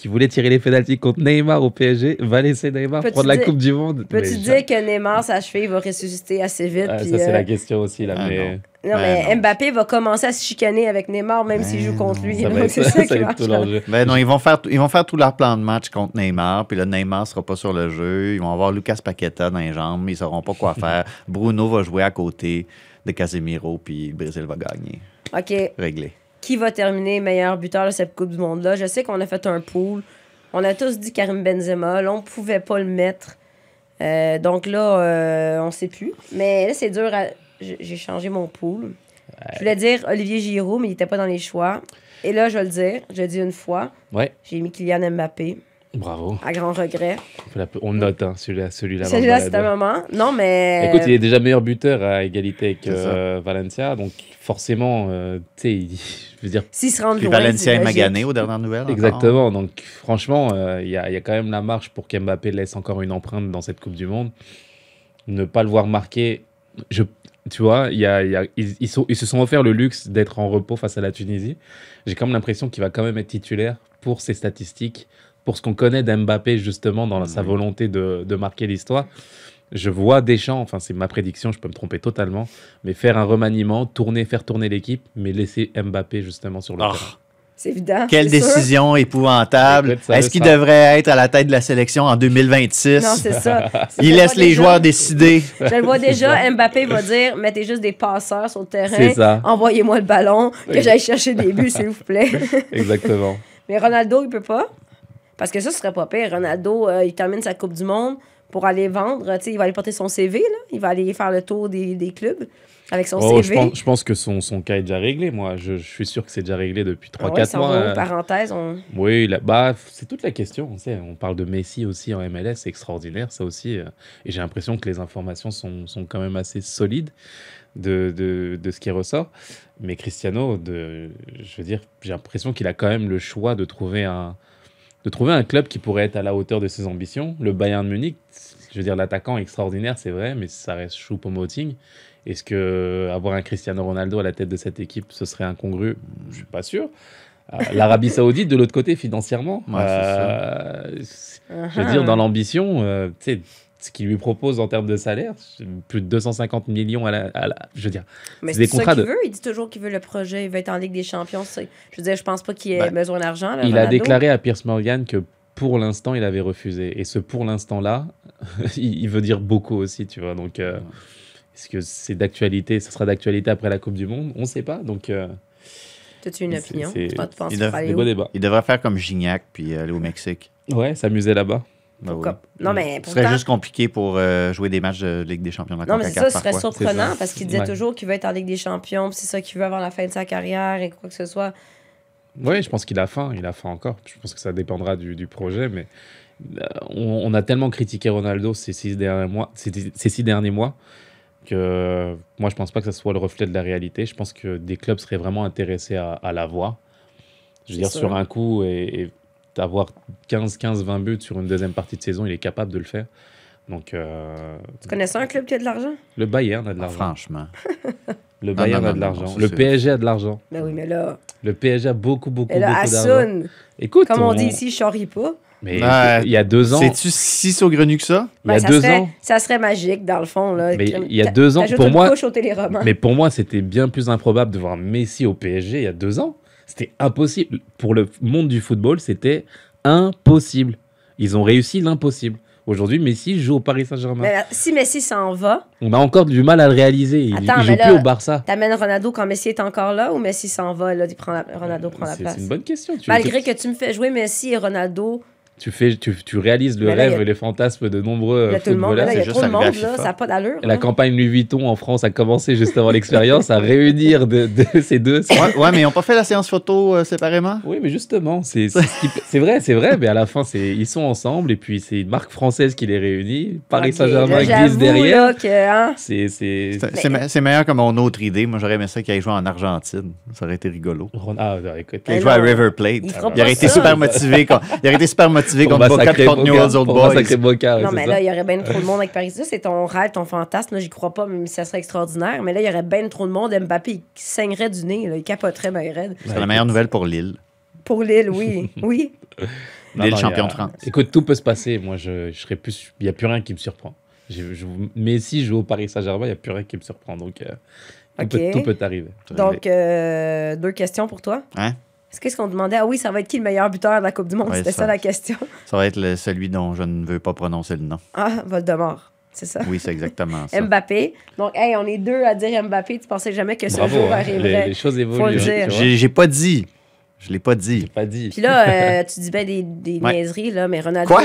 S6: qui voulait tirer les pénaltys contre Neymar au PSG, va laisser Neymar prendre la
S5: dire-
S6: Coupe du Monde
S5: Peux-tu
S6: Mais
S5: dire
S6: ça-
S5: que Neymar, sa cheville, va ressusciter assez vite?
S6: Ah, Ça, c'est
S5: euh,
S6: la question aussi. Là,
S7: Ah,
S6: mais...
S7: non.
S5: Non, mais
S7: Ben non.
S5: Mbappé va commencer à se chicaner avec Neymar, même s'il joue contre lui. C'est
S6: ça,
S5: ça
S6: ça
S5: qui marche.
S6: tout.
S7: Ben non, ils vont faire, ils vont faire tout leur plan de match contre Neymar, puis là, Neymar sera pas sur le jeu. Ils vont avoir Lucas Paqueta dans les jambes, ils sauront pas quoi faire. Bruno va jouer à côté de Casemiro, puis le Brésil va gagner.
S5: OK.
S7: Réglé.
S5: Qui va terminer meilleur buteur de cette Coupe du Monde-là? Je sais qu'on a fait un pool. On a tous dit Karim Benzema. Là, on pouvait pas le mettre. Euh, donc là, euh, on sait plus. Mais là, c'est dur. à- J'ai changé mon pool. Je voulais dire Olivier Giroud, mais il était pas dans les choix. Et là, je vais le dire. Je le dis une fois.
S6: Ouais,
S5: J'ai mis Kylian Mbappé,
S6: bravo.
S5: à grand regret.
S6: On, note hein, celui-là. Celui-là,
S5: Celui-là,
S6: Valverde.
S5: c'est un moment. Non, mais.
S6: Écoute, il est déjà meilleur buteur à égalité
S7: ça.
S6: euh, Valencia, donc forcément, euh, tu sais, je veux dire,
S5: S'il se rend
S7: Puis
S5: loin,
S7: Valencia
S5: logique.
S7: Magané aux dernières nouvelles. encore.
S6: Exactement. Donc, franchement, euh, il y, a, il y a quand même la marge pour qu'Mbappé laisse encore une empreinte dans cette Coupe du Monde. Ne pas le voir marquer, je, tu vois, il y a, il y a- ils, ils sont- ils se sont offert le luxe d'être en repos face à la Tunisie. J'ai quand même l'impression qu'il va quand même être titulaire pour ses statistiques, pour ce qu'on connaît d'Mbappé justement dans la- sa volonté de, de marquer l'histoire. Je vois Deschamps, enfin c'est ma prédiction, je peux me tromper totalement, mais faire un remaniement, tourner, faire tourner l'équipe, mais laisser Mbappé justement sur le
S7: Ah.
S6: terrain.
S5: C'est évident.
S7: Quelle
S5: c'est sûr.
S7: décision épouvantable. Est-ce qu'il devrait être à la tête de la sélection en 2026?
S5: Non, c'est ça.
S7: Il laisse les
S5: déjà.
S7: joueurs décider.
S5: Je le vois déjà, Mbappé va dire mettez juste des passeurs sur le terrain,
S6: C'est ça.
S5: envoyez-moi le ballon, que
S6: Oui.
S5: j'aille chercher des buts, s'il vous plaît.
S6: Exactement.
S5: Mais Ronaldo, il peut pas. Parce que ça, ce serait pas pire. Ronaldo, euh, il termine sa Coupe du Monde pour aller vendre. Il va aller porter son CV, là. Il va aller faire le tour des, des clubs avec son
S6: Oh, je,
S5: CV.
S6: pense, je pense que son, son cas est déjà réglé, moi. Je, je suis sûr que c'est déjà réglé depuis 3-4
S5: Ah ouais,
S6: mois. euh.
S5: parenthèse, on...
S6: Oui, là, bah, c'est toute la question. On, sait, on parle de Messi aussi en MLS, c'est extraordinaire, ça aussi. euh, et j'ai l'impression que les informations sont, sont quand même assez solides de, de, de ce qui ressort. Mais Cristiano, de, je veux dire, j'ai l'impression qu'il a quand même le choix de trouver un, de trouver un club qui pourrait être à la hauteur de ses ambitions. Le Bayern de Munich, je veux dire, l'attaquant extraordinaire, c'est vrai, mais ça reste choupo-moting. Est-ce que avoir un Cristiano Ronaldo à la tête de cette équipe, ce serait incongru? Je suis pas sûr. Euh, L'Arabie Saoudite, de l'autre côté, financièrement,
S7: Ouais,
S6: euh, je veux dire, dans l'ambition, euh, tu sais, ce qu'il lui propose en termes de salaire, c'est plus de 250 millions à la. à la- je veux dire,
S5: Mais
S6: c'est
S5: ça
S6: contrats
S5: qu'il
S6: de.
S5: veut. Il dit toujours qu'il veut le projet. Il veut être en Ligue des Champions. Je veux dire, je pense pas qu'il ait
S7: Ben,
S5: besoin d'argent.
S6: Il a déclaré à Pierce Morgan que pour l'instant, il avait refusé. Et ce pour l'instant-là, il il veut dire beaucoup aussi, tu vois. Donc, euh, est-ce que c'est d'actualité Ça sera d'actualité après la Coupe du Monde? On ne sait pas. Donc, euh,
S5: T'as-tu une opinion?
S6: c'est-
S5: Tu penses- tu penses
S7: il
S6: beaux débats.
S7: Il devrait faire comme Gignac puis aller au Mexique.
S6: Ouais, s'amuser là-bas.
S7: Ben oui.
S5: Pourquoi- Non, mais
S7: Ce serait juste compliqué pour euh, jouer des matchs de Ligue des Champions de la
S5: Non, mais c'est ça, ce serait
S7: parfois.
S5: surprenant
S6: ça.
S5: parce qu'il disait
S6: Ouais.
S5: toujours qu'il veut être en Ligue des Champions, c'est ça qu'il veut avant la fin de sa carrière et quoi que ce soit.
S6: Oui, je pense qu'il a faim. Il a faim encore. Je pense que ça dépendra du, du projet. Mais euh, on, on a tellement critiqué Ronaldo ces six derniers mois, ces, ces six derniers mois que moi, je pense pas que ce soit le reflet de la réalité. Je pense que des clubs seraient vraiment intéressés à, à l'avoir. Je veux dire,
S5: sûr.
S6: sur un coup, et, et d'avoir 15, 15, 20 buts sur une deuxième partie de saison, il est capable de le faire. Donc, euh,
S5: Tu connais ça, un club qui a de l'argent?
S6: le Bayern a de
S7: Ah,
S6: l'argent.
S7: franchement.
S6: Le
S7: Non,
S6: Bayern
S7: non,
S6: a de l'argent. Le PSG a de l'argent.
S5: Ben oui, mais là,
S6: Le PSG a beaucoup, beaucoup,
S5: et là
S6: beaucoup d'argent. Écoute,
S5: comme on
S6: on-
S5: dit ici, je pas.
S6: Mais
S7: Ouais.
S6: il y a deux ans,
S7: C'est-tu si saugrenu que ça?
S6: il y a
S5: ça
S6: deux
S5: serait,
S6: ans,
S5: Ça serait magique, dans le fond. Là.
S6: Mais il y a deux ans, pour moi-
S5: au.
S6: Mais pour moi, c'était bien plus improbable de voir Messi au PSG il y a deux ans. C'était impossible. Pour le monde du football, c'était impossible. Ils ont réussi l'impossible. Aujourd'hui, Messi joue au Paris Saint-Germain.
S5: Mais là, si Messi s'en va,
S6: On a encore du mal à le réaliser. Il,
S5: Attends,
S6: il joue
S5: là-
S6: plus au Barça.
S5: t'amènes Ronaldo quand Messi est encore là ou Messi s'en va, là, il prend la- Ronaldo prend la place?
S6: c'est une bonne question. Tu,
S5: Malgré que tu me fais jouer Messi et Ronaldo,
S6: tu, fais, tu, tu réalises le
S5: Mais là,
S6: rêve
S5: il a-
S6: et les fantasmes de nombreux
S5: il y a tout le monde, là, il ça n'a pas d'allure.
S6: La
S5: hein.
S6: campagne Louis Vuitton en France a commencé juste avant l'expérience à réunir de, de ces deux.
S7: Ouais, ouais, mais ils n'ont pas fait la séance photo euh, séparément?
S6: Oui, mais justement, c'est c'est ce vrai, c'est vrai, mais à la fin, c'est ils sont ensemble et puis c'est une marque française qui les réunit. Paris Saint-Germain glisse derrière.
S5: là, que, hein,
S6: C'est c'est
S7: C'est- C'est me- c'est meilleur que mon autre idée. Moi, j'aurais aimé ça qu'il aille jouer en Argentine. Ça aurait été rigolo.
S6: Ah, écoute,
S5: Mais
S7: jouer à River Plate.
S5: il
S7: Il aurait été super motivé. Il aurait été super motivé
S6: pour
S7: contre Boca contre Newell's Old Boys.
S5: non, mais
S6: ça.
S5: là, il y aurait bien trop de monde avec Paris. Ça, c'est ton rêve, ton fantasme. J'y crois pas, mais ça serait extraordinaire. Mais là, il y aurait bien trop de monde. Mbappé, il saignerait du nez. Là, il capoterait raide.
S7: C'est la meilleure nouvelle pour Lille.
S5: Pour Lille, oui. oui.
S7: Lille
S6: non,
S7: champion de France.
S6: Écoute, tout peut se passer. Moi, je, je serais plus. Il n'y a plus rien qui me surprend. Je, je- mais si je joue au Paris Saint-Germain, il n'y a plus rien qui me surprend. Donc, euh, tout,
S5: Ok.
S6: peut, tout peut arriver.
S5: Donc, euh, deux questions pour toi.
S7: Hein?
S5: Est-ce qu'est-ce qu'on demandait? Ah oui, ça va être qui le meilleur buteur de la Coupe du Monde?
S7: Ouais,
S5: C'était
S7: ça.
S5: ça la question.
S7: Ça va être le- celui dont je ne veux pas prononcer le nom.
S5: Ah, Voldemort. C'est ça.
S7: Oui, c'est exactement ça.
S5: Mbappé. Donc, hey, on est deux à dire Mbappé. Tu pensais jamais que ce
S6: Bravo.
S5: jour
S6: hein.
S5: arriverait.
S6: Les, les choses
S5: Faut le
S6: évoluent. hein.
S7: J'ai pas dit. Je l'ai pas dit.
S6: Pas dit.
S5: Puis là, euh, tu dis ben des, des
S7: Ouais.
S5: niaiseries, là, mais Ronaldo.
S7: Quoi?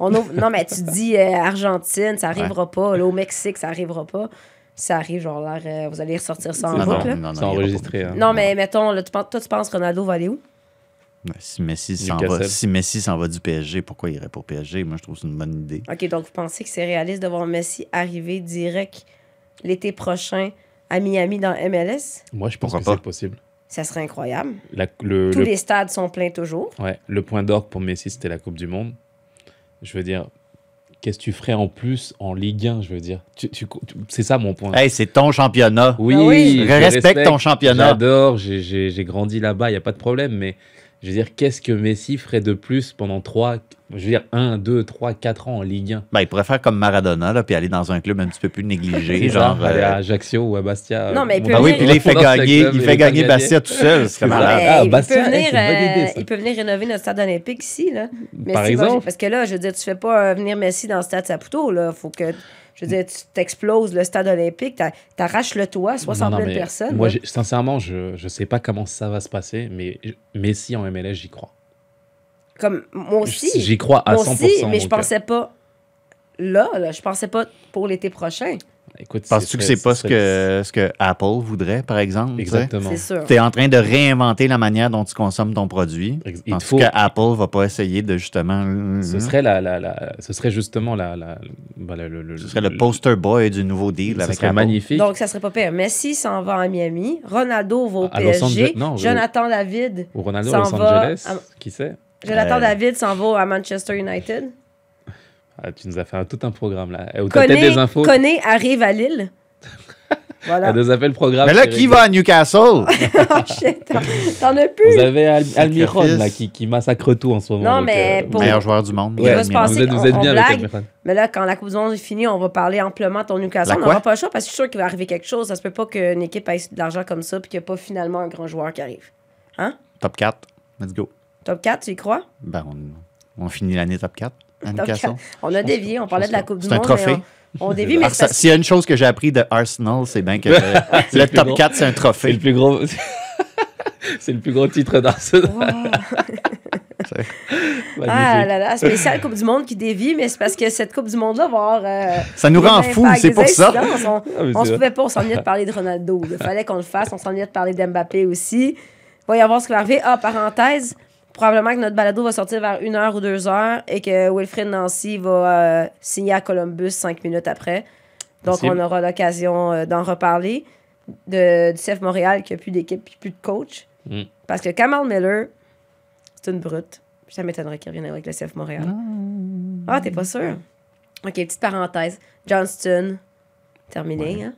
S5: On ouvre- Non, mais tu dis euh, Argentine, ça arrivera pas. Là, au Mexique, ça arrivera pas. Ça arrive, genre, l'air, euh, vous allez ressortir ça en
S6: C'est
S5: boucle.
S6: ça.
S5: là.
S7: non, non,
S6: C'est
S7: aura
S6: enregistré. hein.
S5: Non, mais mettons, là, tu penses, toi, tu penses Ronaldo va aller où?
S7: Si Messi s'en va, si Messi s'en va du PSG, pourquoi il irait pour PSG? Moi, je trouve que c'est une bonne idée.
S5: OK, donc vous pensez que c'est réaliste de voir Messi arriver direct l'été prochain à Miami dans MLS?
S6: Moi, je pense
S7: Pourquoi
S6: que
S7: pas?
S6: c'est possible.
S5: Ça serait incroyable.
S6: La- le,
S5: Tous
S6: le-
S5: les stades sont pleins toujours.
S6: ouais, le point d'orgue pour Messi, c'était la Coupe du Monde. Je veux dire, qu'est-ce que tu ferais en plus en Ligue 1 Je veux dire, Tu- tu- tu- c'est ça mon point.
S7: Hey, c'est ton championnat.
S6: Oui,
S5: Ah oui.
S6: je
S7: Respecte ton championnat.
S6: J'adore, j'ai- j'ai j'ai grandi là-bas, il n'y a pas de problème. Mais je veux dire, qu'est-ce que Messi ferait de plus pendant 3, je veux dire 1, 2, 3, 4 ans en Ligue 1
S7: Ben, il pourrait faire comme Maradona, là, puis aller dans un club un petit peu plus négligé. Genre,
S6: ça, aller
S7: euh,
S6: à Ajaccio ou à Bastia.
S5: Non, mais il
S6: euh,
S5: peut
S7: Ah oui,
S5: venir-
S7: puis là, il fait gagner,
S6: club,
S7: il fait gagner. Bastia tout seul. C'est malade.
S6: Ah,
S5: il,
S6: Bastia,
S5: peut venir,
S6: hey, c'est une bonne idée,
S5: euh, il peut venir rénover notre stade olympique ici. Là.
S6: Par
S5: Messi va-
S6: exemple.
S5: parce que là, je veux dire, tu fais pas euh, venir Messi dans le stade Saputo. Là. Faut que, je veux dire, tu t'exploses le stade olympique, t'a- t'arraches le toit, 60
S6: Non,
S5: 000
S6: non, mais
S5: personnes.
S6: Moi, sincèrement, je ne sais pas comment ça va se passer, mais Messi en MLS, j'y crois.
S5: Comme, moi aussi.
S6: J'y crois à
S5: moi
S6: 100%.
S5: aussi, mais je pensais pas là, là. Je pensais pas pour l'été prochain.
S6: Écoute,
S7: Penses-tu que c'est pas ce que, ce que Apple voudrait, par exemple?
S6: Exactement.
S5: C'est sûr.
S7: Tu es en train de réinventer la manière dont tu consommes ton produit. Penses-tu
S6: faut-
S7: que Apple va pas essayer de justement.
S6: Ce serait, la, la, la- ce serait justement la, la, bah, le, le-
S7: Ce serait le poster boy du nouveau deal
S6: Ce
S7: avec
S6: serait
S7: Apple.
S6: magnifique.
S5: Donc, ça serait pas pire. Messi s'en va à Miami. Ronaldo va au
S6: À Los
S5: PSG.
S6: Non,
S5: Jonathan David.
S6: Ou Ronaldo à
S5: s'en
S6: Los
S5: va
S6: Angeles,
S5: à-
S6: qui sait?
S5: Jonathan
S7: Euh.
S5: David s'en va à Manchester United.
S6: Ah, Tu nous as fait un- tout un programme là. T'as peut-être
S5: Koné,
S6: des infos
S5: Koné arrive à Lille. Voilà.
S6: Elle nous a fait le programme.
S7: Mais là, qui va à Newcastle?
S5: Oh, shit, t'en- as plus.
S6: Vous avez Al- Almiron là, qui, qui massacre tout en ce moment.
S5: Non,
S6: donc,
S5: mais
S6: euh,
S5: pour-
S7: Meilleur joueur du monde.
S5: Il va
S7: Miguel
S5: se
S6: Vous êtes, vous
S5: qu'on-
S6: êtes
S5: on
S6: bien avec. Almiron.
S5: Mais là, quand la Coupe du Monde est finie, on va parler amplement de ton Newcastle. On n'aura pas le choix parce que je suis sûr qu'il va arriver quelque chose. Ça se peut pas qu'une équipe ait de l'argent comme ça puis qu'il n'y a pas finalement un grand joueur qui arrive.
S7: Top 4. Let's go.
S5: Top 4, tu y crois?
S7: Ben, on, on finit l'année top 4 à
S5: Top
S7: Newcastle.
S5: 4. On a dévié, on parlait de la Coupe du
S7: C'est un
S5: Monde.
S7: trophée.
S5: On, on dévie, mais
S7: Ah,
S5: c'est
S7: ça-
S5: parce
S7: S'il y a une chose que j'ai appris de Arsenal, c'est bien que le, top
S6: gros.
S7: 4, c'est un
S6: C'est le
S7: trophée.
S6: plus gros. c'est le plus gros titre d'Arsenal.
S5: Wow. Ah là là, spécial Coupe du Monde qui dévie, mais c'est parce que cette Coupe du Monde-là va avoir. euh,
S7: Ça nous rend fous, c'est pour ça.
S5: On,
S6: Ah,
S5: on se pouvait pas, on s'ennuyait de parler de Ronaldo. Il fallait qu'on le fasse, on s'ennuyait de parler d'Mbappé aussi. Il va y avoir ce qui va arriver. Ah, parenthèse, probablement que notre balado va sortir vers 1 heure ou 2 heures et que Wilfred Nancy va euh, signer à Columbus cinq minutes après. Donc, on aura l'occasion euh, d'en reparler. De, du CF Montréal qui a plus d'équipe puis plus de coach.
S6: Mm.
S5: Parce que Kamal Miller, c'est une brute. Ça m'étonnerait qu'il revienne avec le CF Montréal. Ah, t'es pas sûr? Ok, petite parenthèse. Johnston, terminé. Hein?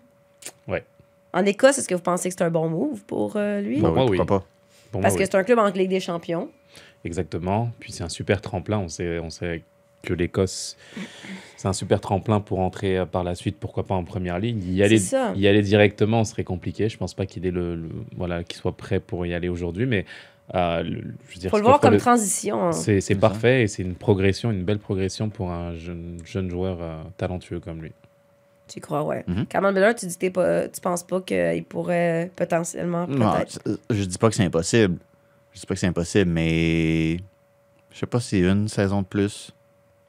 S6: Ouais.
S5: En Écosse, est-ce que vous pensez que c'est un bon move pour euh, lui?
S6: Moi,
S7: oui, pas.
S6: Pour
S5: Parce
S6: moi,
S5: que
S6: oui.
S5: c'est un club en Ligue des Champions.
S6: Exactement. Puis c'est un super tremplin. On sait, on sait que l'Écosse, c'est un super tremplin pour entrer euh, par la suite, pourquoi pas en première ligue. Y aller,
S5: C'est ça.
S6: y aller directement serait compliqué. Je pense pas qu'il ait le, le- voilà, qu'il soit prêt pour y aller aujourd'hui, mais euh, le- je veux dire,
S5: Faut le voir comme
S6: le-
S5: transition. hein.
S6: C'est
S7: ça.
S6: parfait et c'est une progression, une belle progression pour un jeune, jeune joueur euh, talentueux comme lui.
S5: Tu crois, ouais.
S7: Mhm.
S5: Kamal Miller, tu dis que t'es pas, tu penses pas qu'il pourrait potentiellement,
S7: Non, je dis pas que c'est impossible. Je dis pas que c'est impossible, mais je sais pas si une saison de plus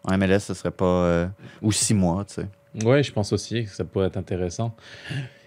S7: en MLS, ce serait pas. euh, ou six mois, tu sais.
S6: Ouais, je pense aussi que ça pourrait être intéressant.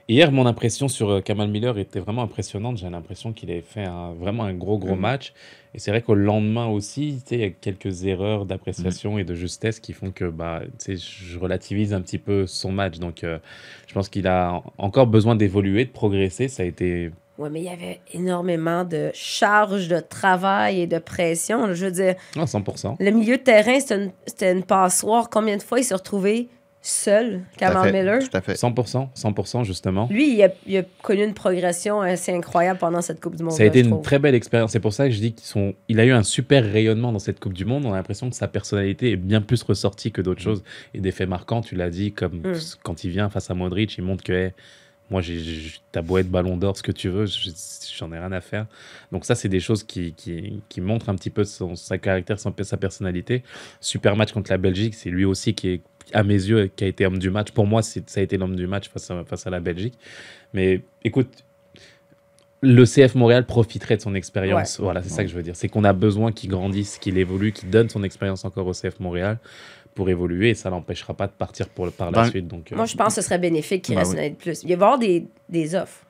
S6: Hier, mon impression sur euh, Kamal Miller était vraiment impressionnante. J'ai l'impression qu'il avait fait un- vraiment un gros, gros
S7: Mhm.
S6: match. Et c'est vrai qu'au lendemain aussi, sais, il y a quelques erreurs d'appréciation et de justesse qui font que bah, sais, je relativise un petit peu son match. Donc, euh, je pense qu'il a encore besoin d'évoluer, de progresser. Ça a été.
S5: Ouais, mais il y avait énormément de charges de travail et de pression. Je veux dire,
S6: Ah, 100%.
S5: le milieu de terrain, c'était une, une passoire. Combien de fois il s'est retrouvé seul,
S7: fait,
S5: Miller?
S7: Tout à fait.
S6: 100%, 100% justement.
S5: Lui, il a, il a connu une progression assez incroyable pendant cette Coupe du Monde.
S6: Ça a été une
S5: trouve.
S6: très belle expérience. C'est pour ça que je dis qu'il sont... il a eu un super rayonnement dans cette Coupe du Monde. On a l'impression que sa personnalité est bien plus ressortie que d'autres choses. Et des faits marquants, tu l'as dit, comme
S5: Mm.
S6: quand il vient face à Modric, il montre que hey, moi, j'ai, t'as beau être ballon d'or, ce que tu veux, je- j'en ai rien à faire. Donc, ça, c'est des choses qui, qui, qui montrent un petit peu son, sa caractère, son- sa personnalité. Super match contre la Belgique. C'est lui aussi qui est, à mes yeux, qui a été homme du match. Pour moi, ça a été l'homme du match face à, face à la Belgique. Mais écoute, le CF Montréal profiterait de son expérience. Voilà, c'est ça que je veux dire. C'est qu'on a besoin qu'il grandisse, qu'il évolue, qu'il donne son expérience encore au CF Montréal pour évoluer et ça l'empêchera pas de partir pour, par la
S7: Dans-
S6: suite. Donc, euh,
S5: Moi, je pense que ce serait bénéfique qu'il
S7: Ben
S5: reste
S7: oui.
S5: une année de plus. Il va y avoir des, des offres.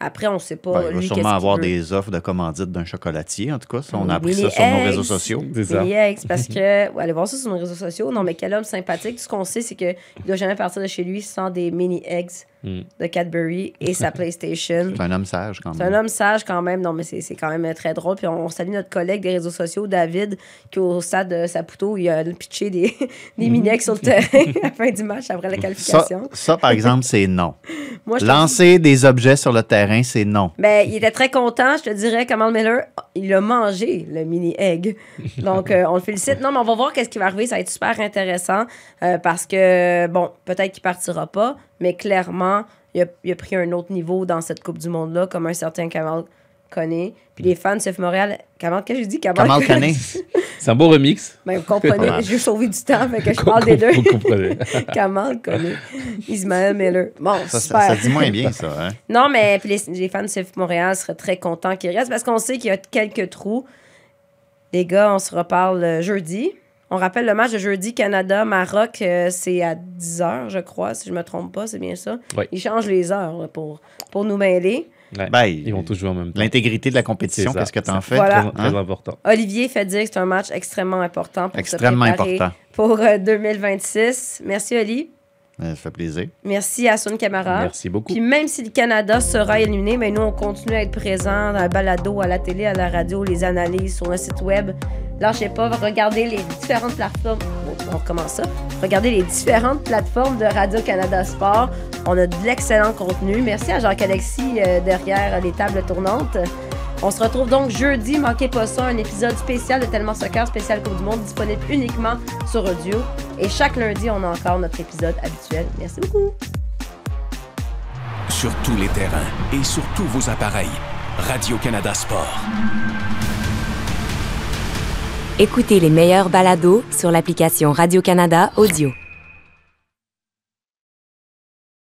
S5: Après, on ne sait pas.
S7: Ben, il va
S5: lui,
S7: sûrement avoir des offres de commandite d'un chocolatier, en tout cas. Ça, on a appris ça sur nos réseaux sociaux.
S5: Eggs, parce que, ouais, allez voir ça sur nos réseaux sociaux. Non, mais quel homme sympathique. Tout ce qu'on sait, c'est qu'il ne doit jamais partir de chez lui sans des mini eggs
S6: Mm.
S5: de Cadbury et sa PlayStation.
S7: C'est un homme sage, quand
S5: C'est un
S7: même.
S5: homme sage quand même. Non, mais c'est c'est quand même très drôle. Puis on, on salue notre collègue des réseaux sociaux, David, qui au stade de Saputo, il a pitché des, des mini eggs sur le terrain à la fin du match après la qualification.
S7: ça, par exemple, c'est non.
S5: Moi,
S7: Lancer des objets sur le terrain, c'est non.
S5: Ben, il était très content, je te dirais, Kamal Miller, il a mangé le mini egg. Donc, euh, on le félicite. Non, mais on va voir qu'est-ce qui va arriver. Ça va être super intéressant euh, parce que, bon, peut-être qu'il partira pas, mais clairement, il a, il a pris un autre niveau dans cette Coupe du Monde-là, comme un certain Kamal connaît. Puis les fans de CF Montréal, Kamal, qu'est-ce que je dis? Kamal,
S7: Kamal Kané.
S6: C'est un beau remix.
S5: Ben, vous comprenez, veux sauver du temps, fait que je parle des deux.
S6: Vous comprenez.
S5: Kamal connaît. Ismaël Miller. Bon,
S7: Ça,
S5: super.
S7: ça, ça dit moins bien, ça. Hein?
S5: Non, mais puis les, les fans de CF Montréal seraient très contents qu'il reste parce qu'on sait qu'il y a quelques trous. Les gars, on se reparle euh, jeudi. On rappelle le match de jeudi Canada-Maroc, euh, c'est à 10h, je crois, si je me trompe pas, c'est bien ça.
S6: Oui.
S5: Ils changent les heures là, pour, pour nous mêler.
S6: Ouais.
S7: Ben,
S6: Ils vont tous jouer en même temps.
S7: L'intégrité de la compétition, qu'est-ce que t'en
S6: C'est
S7: fais?
S5: Voilà.
S6: Très, très
S7: Hein?
S6: important.
S5: Olivier fait dire que c'est un match extrêmement important pour
S7: Extrêmement
S5: se préparer
S7: important.
S5: pour euh, 2026. Merci, Oli.
S7: Euh, Ça fait plaisir.
S5: Merci à Sun Camara.
S6: Merci beaucoup.
S5: Puis même si le Canada sera éliminé, mais nous, on continue à être présents dans le balado, à la télé, à la radio, les analyses sur le site web. Lâchez pas, regardez les différentes plateformes. On recommence ça. Regardez les différentes plateformes de Radio-Canada Sport. On a de l'excellent contenu. Merci à Jacques-Alexis euh, derrière les tables tournantes. On se retrouve donc jeudi, manquez pas ça, un épisode spécial de Tellement Soccer, spécial Coupe du Monde, disponible uniquement sur audio. Et chaque lundi, on a encore notre épisode habituel. Merci beaucoup.
S11: Sur tous les terrains et sur tous vos appareils. Radio-Canada Sport.
S1: Écoutez les meilleurs balados sur l'application Radio-Canada Audio.